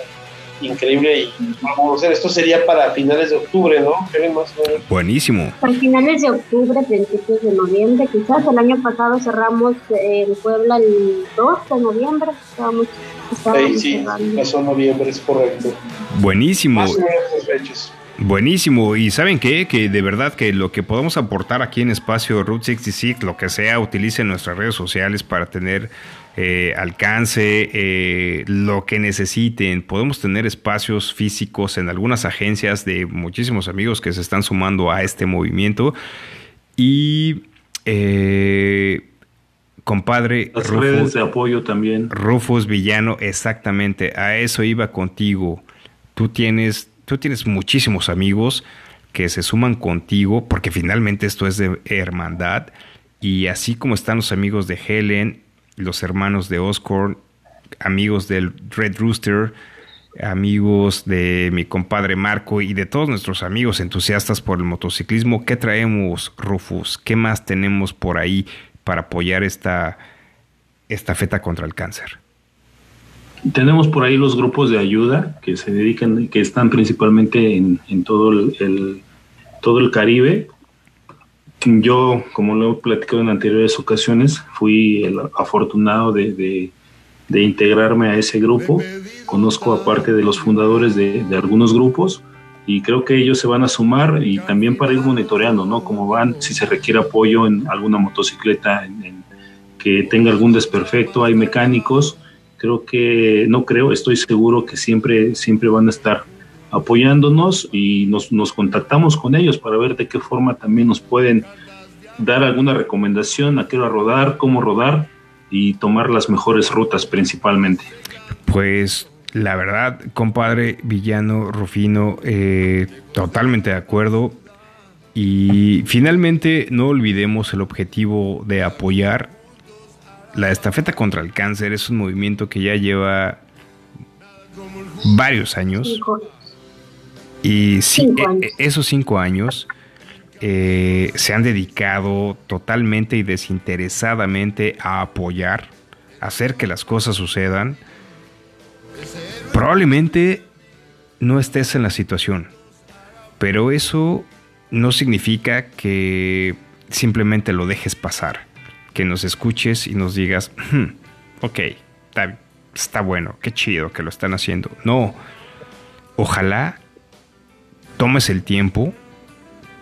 increíble y vamos a ver, esto sería para finales de octubre, ¿no? Karen, más o menos. Buenísimo. Para finales de octubre, principios de noviembre, quizás el año pasado cerramos en Puebla el 2 de noviembre. Estábamos, estábamos Sí, sí, pasó noviembre, es correcto. Buenísimo. Más o menos. Buenísimo. Y saben qué? Que de verdad que lo que podamos aportar aquí en espacio Route 66, lo que sea, utilicen nuestras redes sociales para tener eh, alcance, eh, lo que necesiten. Podemos tener espacios físicos en algunas agencias de muchísimos amigos que se están sumando a este movimiento. Y eh, compadre Las Rufus- redes de apoyo también. Rufus Villano, exactamente, a eso iba contigo. Tú tienes, tú tienes muchísimos amigos que se suman contigo, porque finalmente esto es de hermandad. Y así como están los amigos de Helen, los hermanos de Oscorn, amigos del Red Rooster, amigos de mi compadre Marco y de todos nuestros amigos entusiastas por el motociclismo, ¿qué traemos, Rufus? ¿Qué más tenemos por ahí para apoyar esta estafeta contra el cáncer? Tenemos por ahí los grupos de ayuda que se dedican, que están principalmente en, en todo el- todo el Caribe. Yo, como lo he platicado en anteriores ocasiones, fui el afortunado de, de- integrarme a ese grupo. Conozco aparte de los fundadores de, de algunos grupos y creo que ellos se van a sumar y también para ir monitoreando, ¿no? Cómo van, si se requiere apoyo en alguna motocicleta que tenga algún desperfecto, hay mecánicos creo que, no creo, estoy seguro que siempre, siempre van a estar apoyándonos y nos, nos contactamos con ellos para ver de qué forma también nos pueden dar alguna recomendación a qué hora rodar, cómo rodar y tomar las mejores rutas principalmente. Pues la verdad, compadre Villano Rufino, eh, totalmente de acuerdo. Y finalmente no olvidemos el objetivo de apoyar. La estafeta contra el cáncer es un movimiento que ya lleva varios años. Y sí, Cinco e- e- esos cinco años eh, se han dedicado totalmente y desinteresadamente a apoyar, a hacer que las cosas sucedan. Probablemente no estés en la situación, pero eso no significa que simplemente lo dejes pasar, que nos escuches y nos digas, "Hmm, ok, está, está bueno, qué chido que lo están haciendo. No, ojalá tomes el tiempo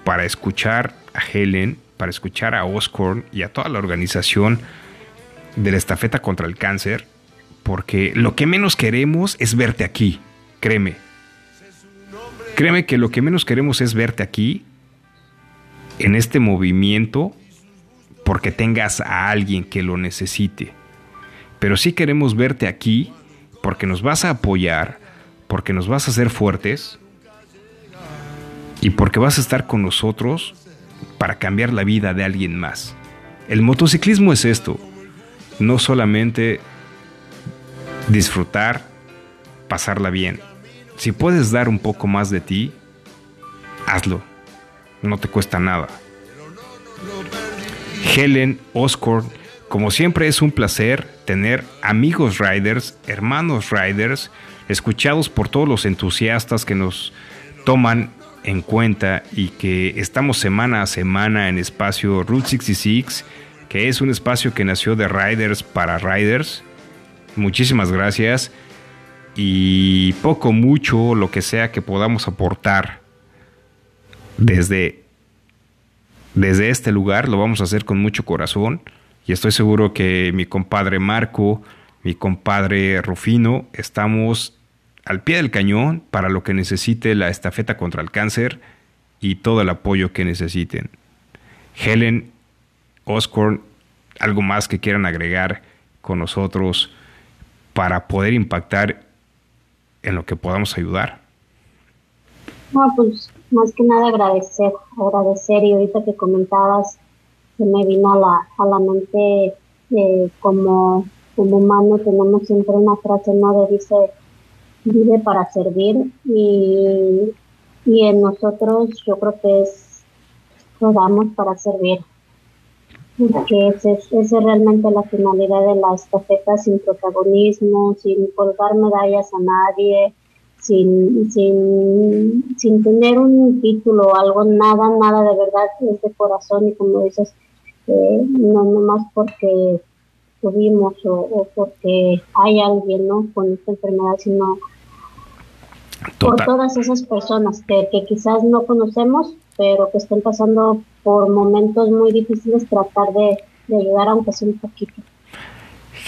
para escuchar a Helen, para escuchar a Oscorn y a toda la organización de la estafeta contra el cáncer, porque lo que menos queremos es verte aquí, créeme. Créeme que lo que menos queremos es verte aquí, en este movimiento, porque tengas a alguien que lo necesite. Pero sí queremos verte aquí porque nos vas a apoyar, porque nos vas a hacer fuertes y porque vas a estar con nosotros para cambiar la vida de alguien más. El motociclismo es esto, no solamente disfrutar, pasarla bien. Si puedes dar un poco más de ti, hazlo. No te cuesta nada. Helen, Oscorn, como siempre es un placer tener amigos riders, hermanos riders, escuchados por todos los entusiastas que nos toman en cuenta y que estamos semana a semana en espacio Route 66, que es un espacio que nació de riders para riders. Muchísimas gracias y poco, mucho, lo que sea que podamos aportar desde, desde este lugar, lo vamos a hacer con mucho corazón y estoy seguro que mi compadre Marco, mi compadre Rufino, estamos al pie del cañón para lo que necesite la estafeta contra el cáncer y todo el apoyo que necesiten. Helen, Oscorn, algo más que quieran agregar con nosotros para poder impactar en lo que podamos ayudar. No, pues más que nada agradecer, agradecer y ahorita que comentabas, se me vino a la, a la mente eh, como, como humano tenemos siempre una frase, ¿no? De dice, vive para servir y, y en nosotros yo creo que es, rodamos para servir. Porque esa es, es realmente la finalidad de la estafeta sin protagonismo, sin colgar medallas a nadie, sin, sin, sin tener un título o algo, nada, nada de verdad es de corazón y como dices, eh, no nomás porque tuvimos o, o porque hay alguien ¿no? con esta enfermedad, sino por todas esas personas que, que quizás no conocemos, pero que estén pasando por momentos muy difíciles, tratar de, de ayudar aunque sea un poquito.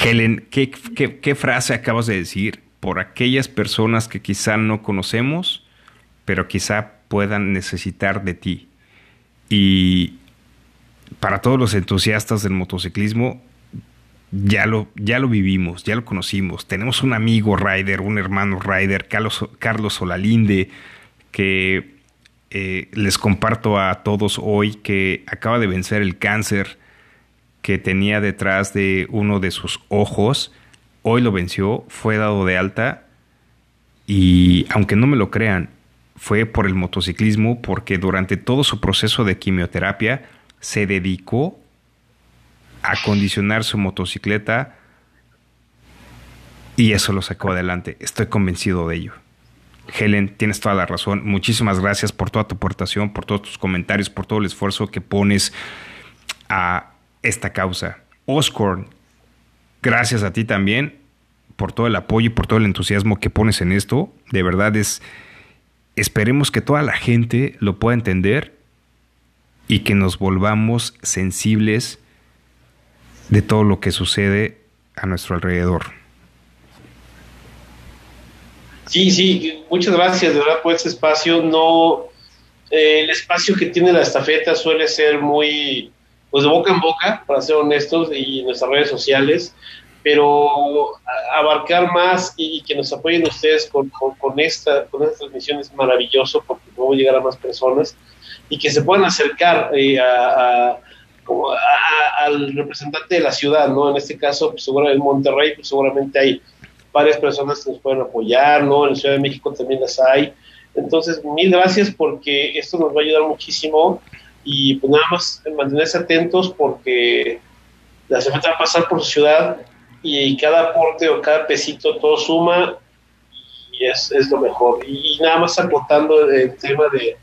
Helen, ¿qué, qué, qué frase acabas de decir? Por aquellas personas que quizá no conocemos, pero quizá puedan necesitar de ti. Y para todos los entusiastas del motociclismo, ya lo, ya lo vivimos, ya lo conocimos. Tenemos un amigo rider, un hermano rider, Carlos, Carlos Solalinde, que eh, les comparto a todos hoy que acaba de vencer el cáncer que tenía detrás de uno de sus ojos. Hoy lo venció, fue dado de alta y aunque no me lo crean, fue por el motociclismo porque durante todo su proceso de quimioterapia se dedicó acondicionar su motocicleta y eso lo sacó adelante. Estoy convencido de ello. Helen, tienes toda la razón. Muchísimas gracias por toda tu aportación, por todos tus comentarios, por todo el esfuerzo que pones a esta causa. Oscorn, gracias a ti también por todo el apoyo y por todo el entusiasmo que pones en esto. De verdad es, esperemos que toda la gente lo pueda entender y que nos volvamos sensibles de todo lo que sucede a nuestro alrededor. Sí, sí, muchas gracias de verdad por este espacio. No, eh, el espacio que tiene la estafeta suele ser muy, pues de boca en boca, para ser honestos, y en nuestras redes sociales, pero abarcar más y, y que nos apoyen ustedes con, con, con esta, con esta transmisión es maravilloso porque podemos llegar a más personas y que se puedan acercar eh, a, a- como a- al representante de la ciudad, ¿no? En este caso, pues, seguro en Monterrey, pues seguramente hay varias personas que nos pueden apoyar, ¿no? En Ciudad de México también las hay. Entonces, mil gracias porque esto nos va a ayudar muchísimo y pues nada más mantenerse atentos porque la semana va a pasar por su ciudad y cada aporte o cada pesito todo suma y es, es lo mejor. Y, nada más aportando el tema de,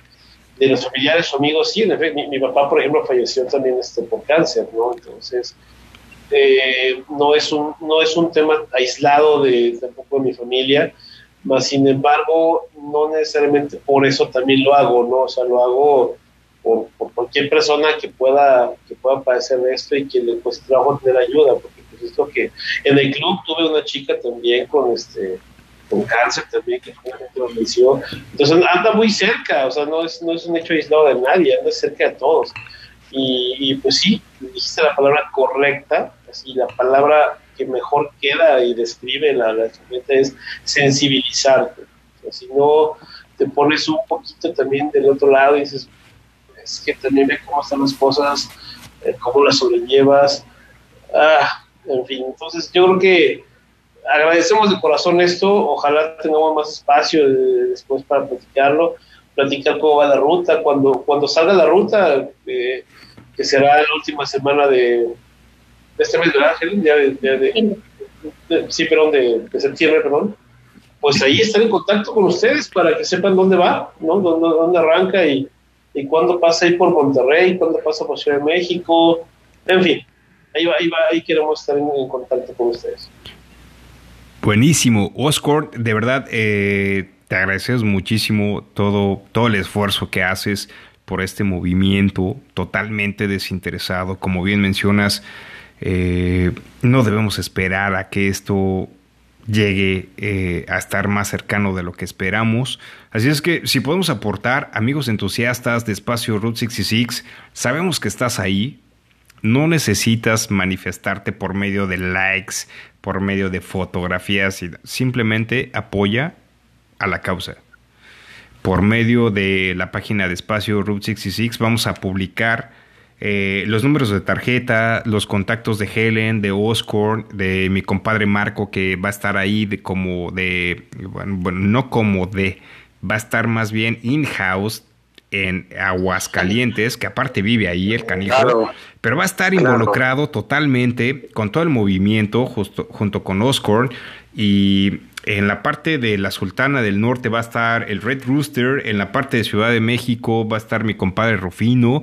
de los familiares o amigos, sí, en efecto, mi, papá, por ejemplo, falleció también este, por cáncer, ¿no? Entonces, eh, no, es un, no es un tema aislado de tampoco de mi familia, mas sin embargo, no necesariamente por eso también lo hago, ¿no? O sea, lo hago por, cualquier persona que pueda, que pueda padecer de esto y que le cueste trabajo tener ayuda, porque pues esto que en el club tuve una chica también con este con cáncer también que finalmente lo venció. Entonces anda muy cerca, o sea, no es, no es un hecho aislado de nadie, anda cerca de todos. Y, y, pues sí, dijiste la palabra correcta, así la palabra que mejor queda y describe la, la es sensibilizarte. O sea, si no te pones un poquito también del otro lado y dices, es que también ve cómo están las cosas, eh, cómo las sobrellevas, ah, en fin, entonces yo creo que agradecemos de corazón esto, ojalá tengamos más espacio eh, después para platicarlo, platicar cómo va la ruta, cuando, cuando salga la ruta, eh, que será la última semana de, de este mes, ¿verdad, Helen? Ya de, de- de- de- sí, perdón, de, de septiembre, perdón. Pues ahí estar en contacto con ustedes para que sepan dónde va, ¿no? Dónde, dónde arranca y, y cuándo pasa ahí por Monterrey, cuándo pasa por Ciudad de México, en fin, ahí, va, ahí, va, ahí queremos estar en, en contacto con ustedes. Buenísimo, Oscar, de verdad eh, te agradecemos muchísimo todo, todo el esfuerzo que haces por este movimiento totalmente desinteresado. Como bien mencionas, eh, no debemos esperar a que esto llegue eh, a estar más cercano de lo que esperamos. Así es que si podemos aportar, amigos entusiastas de Espacio Route 66, sabemos que estás ahí, no necesitas manifestarte por medio de likes, por medio de fotografías, simplemente apoya a la causa. Por medio de la página de Espacio Route 66 vamos a publicar eh, los números de tarjeta, los contactos de Helen, de Oscorn, de mi compadre Marco, que va a estar ahí de como de, bueno, no como de, va a estar más bien in-house en Aguascalientes, que aparte vive ahí el canijo, Claro. Pero va a estar Claro. involucrado totalmente con todo el movimiento justo, junto con Oscorn y en la parte de la Sultana del Norte va a estar el Red Rooster, en la parte de Ciudad de México va a estar mi compadre Rufino,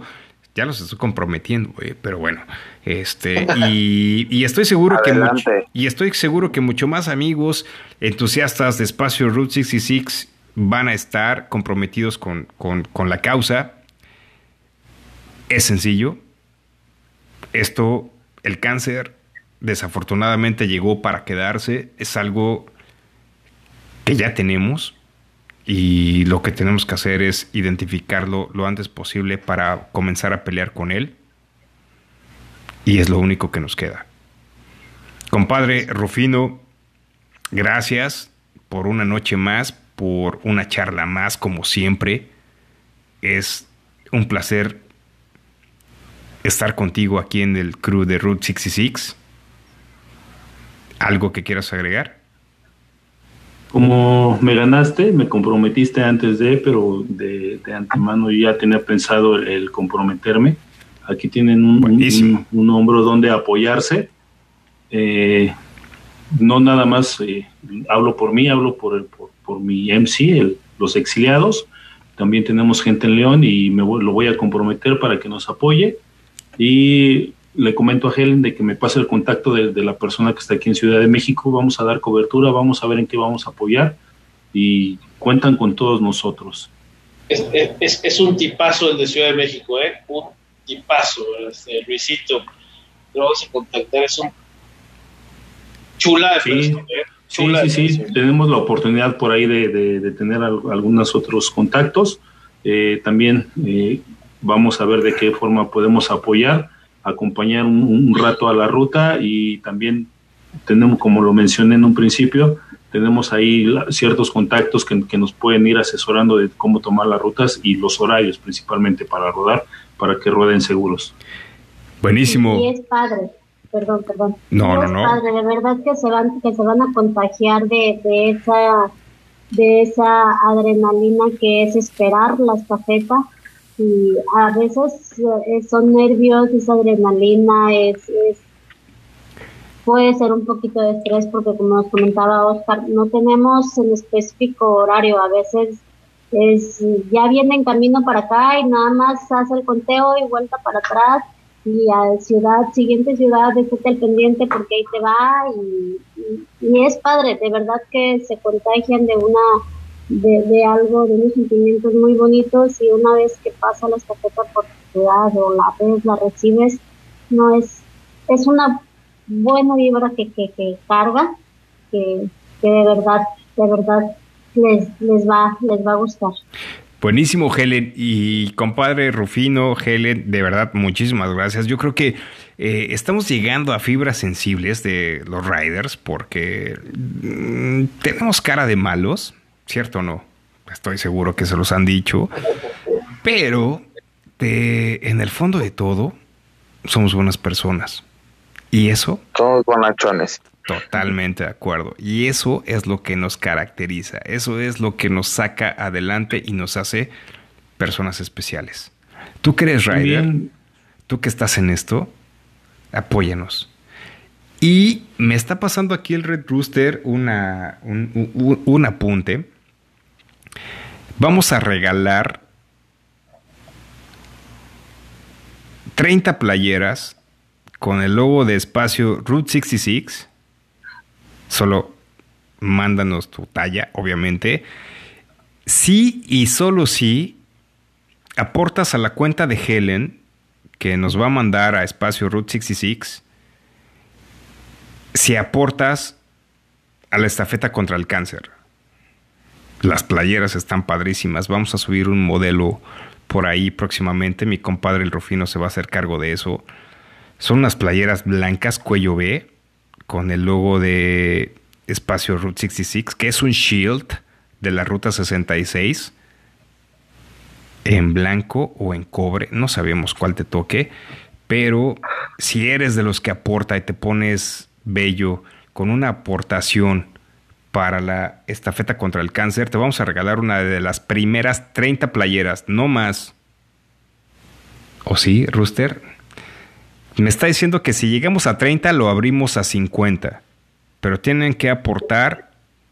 ya los estoy comprometiendo, güey, pero bueno, este y, y estoy seguro que mucho, y estoy seguro que mucho más amigos entusiastas de Espacio Route 66 van a estar comprometidos con, con- con la causa. Es sencillo. Esto, el cáncer, desafortunadamente llegó para quedarse. Es algo que ya tenemos. Y lo que tenemos que hacer es identificarlo lo antes posible para comenzar a pelear con él. Y es lo único que nos queda. Compadre Rufino, gracias por una noche más, por una charla más, como siempre. Es un placer estar contigo aquí en el crew de Route 66. ¿Algo que quieras agregar? Como me ganaste, me comprometiste antes de, pero de, de antemano ya tenía pensado el, el comprometerme. Aquí tienen un, Buenísimo. un- un hombro donde apoyarse. Eh, no nada más eh, hablo por mí, hablo por, el, por, por mi MC, el- los exiliados. También tenemos gente en León y me voy- lo voy a comprometer para que nos apoye. Y le comento a Helen de que me pase el contacto de, de la persona que está aquí en Ciudad de México. Vamos a dar cobertura, vamos a ver en qué vamos a apoyar y cuentan con todos nosotros. Es, es, es un tipazo el de Ciudad de México, ¿eh? Un tipazo, este, Luisito. Lo vamos a contactar, es un chula de Sí. persona, ¿eh? Sí, Chula sí, sí, persona. tenemos la oportunidad por ahí de, de- de tener al- algunos otros contactos. Eh, también eh, vamos a ver de qué forma podemos apoyar, acompañar un, un rato a la ruta y también tenemos, como lo mencioné en un principio, tenemos ahí la- ciertos contactos que, que nos pueden ir asesorando de cómo tomar las rutas y los horarios principalmente para rodar, para que rueden seguros. Buenísimo. Y es padre, perdón, perdón. No, Y no, es no. padre, de verdad que se van, que se van a contagiar de, de esa, de esa adrenalina que es esperar la estafeta. Y a veces eh, son nervios, es adrenalina, es, es puede ser un poquito de estrés porque como nos comentaba Oscar, no tenemos en específico horario, a veces es ya viene en camino para acá y nada más hace el conteo y vuelta para atrás y a ciudad, siguiente ciudad, estate al pendiente porque ahí te va y, es padre, de verdad que se contagian de una de, de algo, de unos sentimientos muy bonitos y una vez que pasa la estafeta por tu ciudad o la ves, la recibes, no es, es una buena vibra que, que, que carga, que, que de verdad, de verdad les, les va, les va a gustar. Buenísimo, Helen. Y compadre Rufino, Helen, de verdad, muchísimas gracias. Yo creo que eh, estamos llegando a fibras sensibles de los riders porque mm, tenemos cara de malos, ¿cierto o no? Estoy seguro que se los han dicho. Pero de- en el fondo de todo, somos buenas personas. Y eso Somos bonachones. Totalmente de acuerdo. Y eso es lo que nos caracteriza. Eso es lo que nos saca adelante y nos hace personas especiales. Tú que eres Ryder, Bien, tú que estás en esto, apóyanos. Y me está pasando aquí el Red Rooster una, un, un- un apunte. Vamos a regalar 30 playeras con el logo de espacio Route 66. Solo mándanos tu talla, obviamente. Sí y solo si aportas a la cuenta de Helen, que nos va a mandar a espacio Route 66, si aportas a la estafeta contra el cáncer. Las playeras están padrísimas. Vamos a subir un modelo por ahí próximamente. Mi compadre el Rufino se va a hacer cargo de eso. Son unas playeras blancas cuello B con el logo de espacio Route 66, que es un shield de la ruta 66. en blanco o en cobre, no sabemos cuál te toque, pero si eres de los que aporta y te pones bello con una aportación para la estafeta contra el cáncer, te vamos a regalar una de las primeras 30 playeras, no más. ¿O sí, Rooster? Me está diciendo que si llegamos a 30 lo abrimos a 50, pero tienen que aportar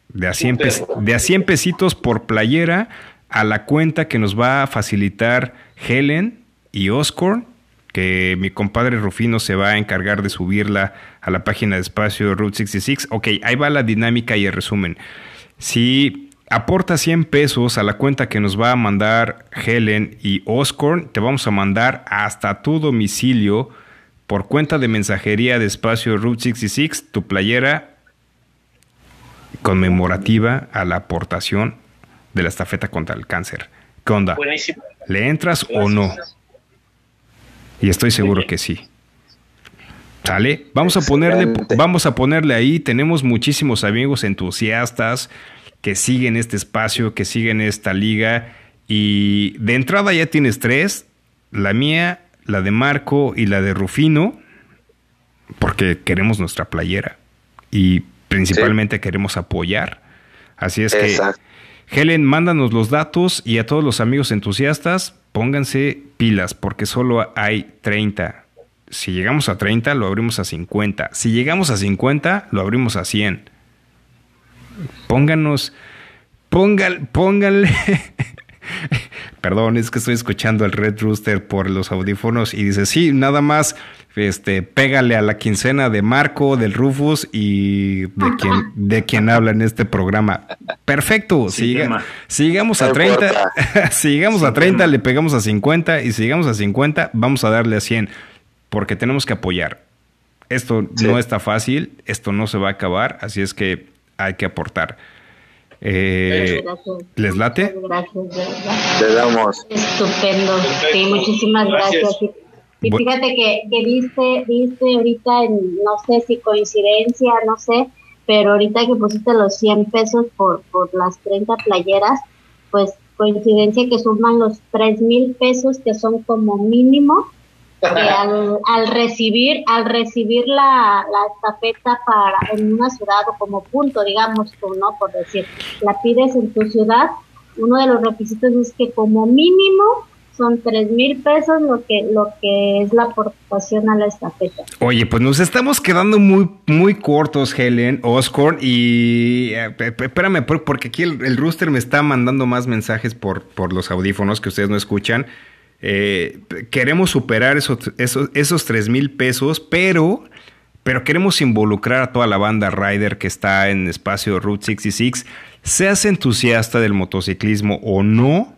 de a 100, de a 100 pesitos por playera a la cuenta que nos va a facilitar Helen y Oscorn, que mi compadre Rufino se va a encargar de subirla a la página de espacio Route 66. Ok, ahí va la dinámica y el resumen. Si aporta 100 pesos a la cuenta que nos va a mandar Helen y Oscorn, te vamos a mandar hasta tu domicilio por cuenta de mensajería de espacio Route 66 tu playera conmemorativa a la aportación de la estafeta contra el cáncer. ¿Qué onda? Buenísimo. ¿Le entras o no? Y estoy seguro que sí. ¿Sale? Vamos a ponerle, vamos a ponerle ahí. Tenemos muchísimos amigos entusiastas que siguen este espacio, que siguen esta liga. Y de entrada ya tienes tres: la mía, la de Marco y la de Rufino, porque queremos nuestra playera y principalmente queremos apoyar. Así es que Exacto. Helen, mándanos los datos y a todos los amigos entusiastas, pónganse pilas porque solo hay 30. Si llegamos a 30, lo abrimos a 50. Si llegamos a 50, lo abrimos a 100. Pónganos, póngal, pónganle. [laughs] [laughs] Perdón, es que estoy escuchando al Red Rooster por los audífonos y dice, sí, nada más, este, pégale a la quincena de Marco, del Rufus y de [laughs] quien, de quien habla en este programa. Perfecto, si, Sin llega- tema. si llegamos a No 30, importa. [laughs] si llegamos a 30 le pegamos a 50 y si llegamos a 50 vamos a darle a 100 porque tenemos que apoyar. Esto Sí. no está fácil, esto no se va a acabar, así es que hay que aportar. Eh. ¿Les late? Gracias. Le damos. Estupendo. Sí, muchísimas Gracias. gracias. Y, fíjate que, que viste, viste ahorita, en, no sé si coincidencia, no sé, pero ahorita que pusiste los 100 pesos por, por las 30 playeras, pues coincidencia que suman los 3 mil pesos que son como mínimo que [laughs] al, al recibir al recibir la, la estafeta para en una ciudad o como punto digamos tú no por decir la pides en tu ciudad uno de los requisitos es que como mínimo son tres mil pesos lo que lo que es la aportación a la estafeta Oye, pues nos estamos quedando muy, muy cortos, Helen, Oscorn, y eh, espérame, por- porque aquí el, el rooster me está mandando más mensajes por, por los audífonos que ustedes no escuchan. Eh, queremos superar esos, esos, esos 3 mil pesos, pero, pero queremos involucrar a toda la banda Rider que está en espacio Route 66. Seas entusiasta del motociclismo o no,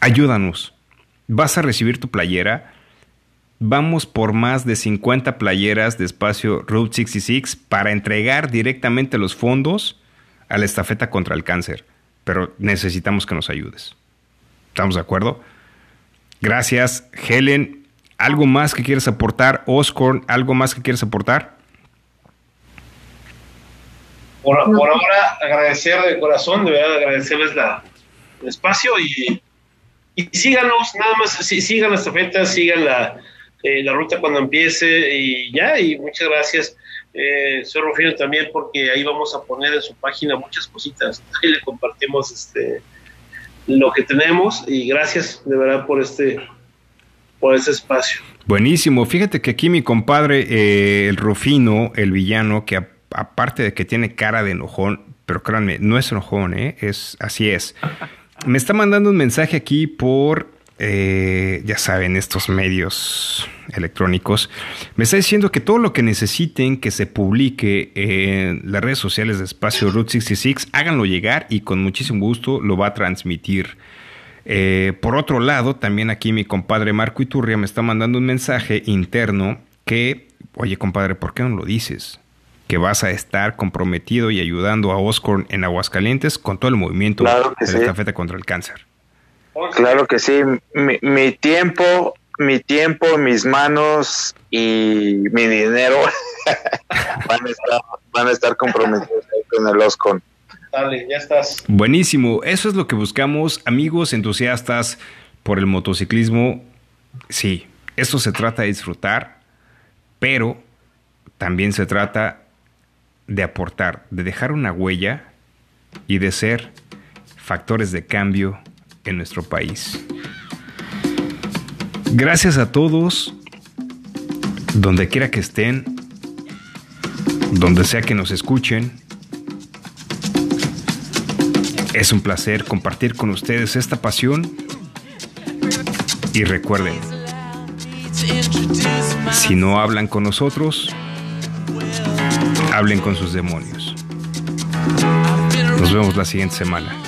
ayúdanos. Vas a recibir tu playera. Vamos por más de 50 playeras de espacio Route 66 para entregar directamente los fondos a la estafeta contra el cáncer. Pero necesitamos que nos ayudes. ¿Estamos de acuerdo? Gracias, Helen. ¿Algo más que quieres aportar? Oscorn, ¿algo más que quieres aportar? Por, ahora, agradecer de corazón, de verdad, agradecerles la, el espacio y, y síganos, nada más, sí, sigan la estafeta, sigan la, eh, la ruta cuando empiece y ya, y muchas gracias. Eh, soy Rufino también porque ahí vamos a poner en su página muchas cositas, ahí le compartimos este lo que tenemos y gracias de verdad por este por este espacio. Buenísimo. Fíjate que aquí mi compadre, eh, el Rufino, el villano, que aparte de que tiene cara de enojón, pero créanme, no es enojón, ¿eh? Es, así es. Me está mandando un mensaje aquí por, eh, ya saben, estos medios electrónicos. Me está diciendo que todo lo que necesiten que se publique en las redes sociales de Espacio Route 66, háganlo llegar y con muchísimo gusto lo va a transmitir. Eh, por otro lado, también aquí mi compadre Marco Iturria me está mandando un mensaje interno que, oye compadre, ¿por qué no lo dices? Que vas a estar comprometido y ayudando a Oscorn en Aguascalientes con todo el movimiento Claro de la sí. estafeta contra el cáncer. Claro que sí. Mi, mi tiempo, mi tiempo, mis manos y mi dinero [laughs] van a estar, van a estar comprometidos ahí con el Oscon. Dale, ya estás. Buenísimo, eso es lo que buscamos, amigos entusiastas por el motociclismo. Sí, esto se trata de disfrutar, pero también se trata de aportar, de dejar una huella y de ser factores de cambio en nuestro país. Gracias a todos, donde quiera que estén, donde sea que nos escuchen. Es un placer compartir con ustedes esta pasión y recuerden, si no hablan con nosotros, hablen con sus demonios. Nos vemos la siguiente semana.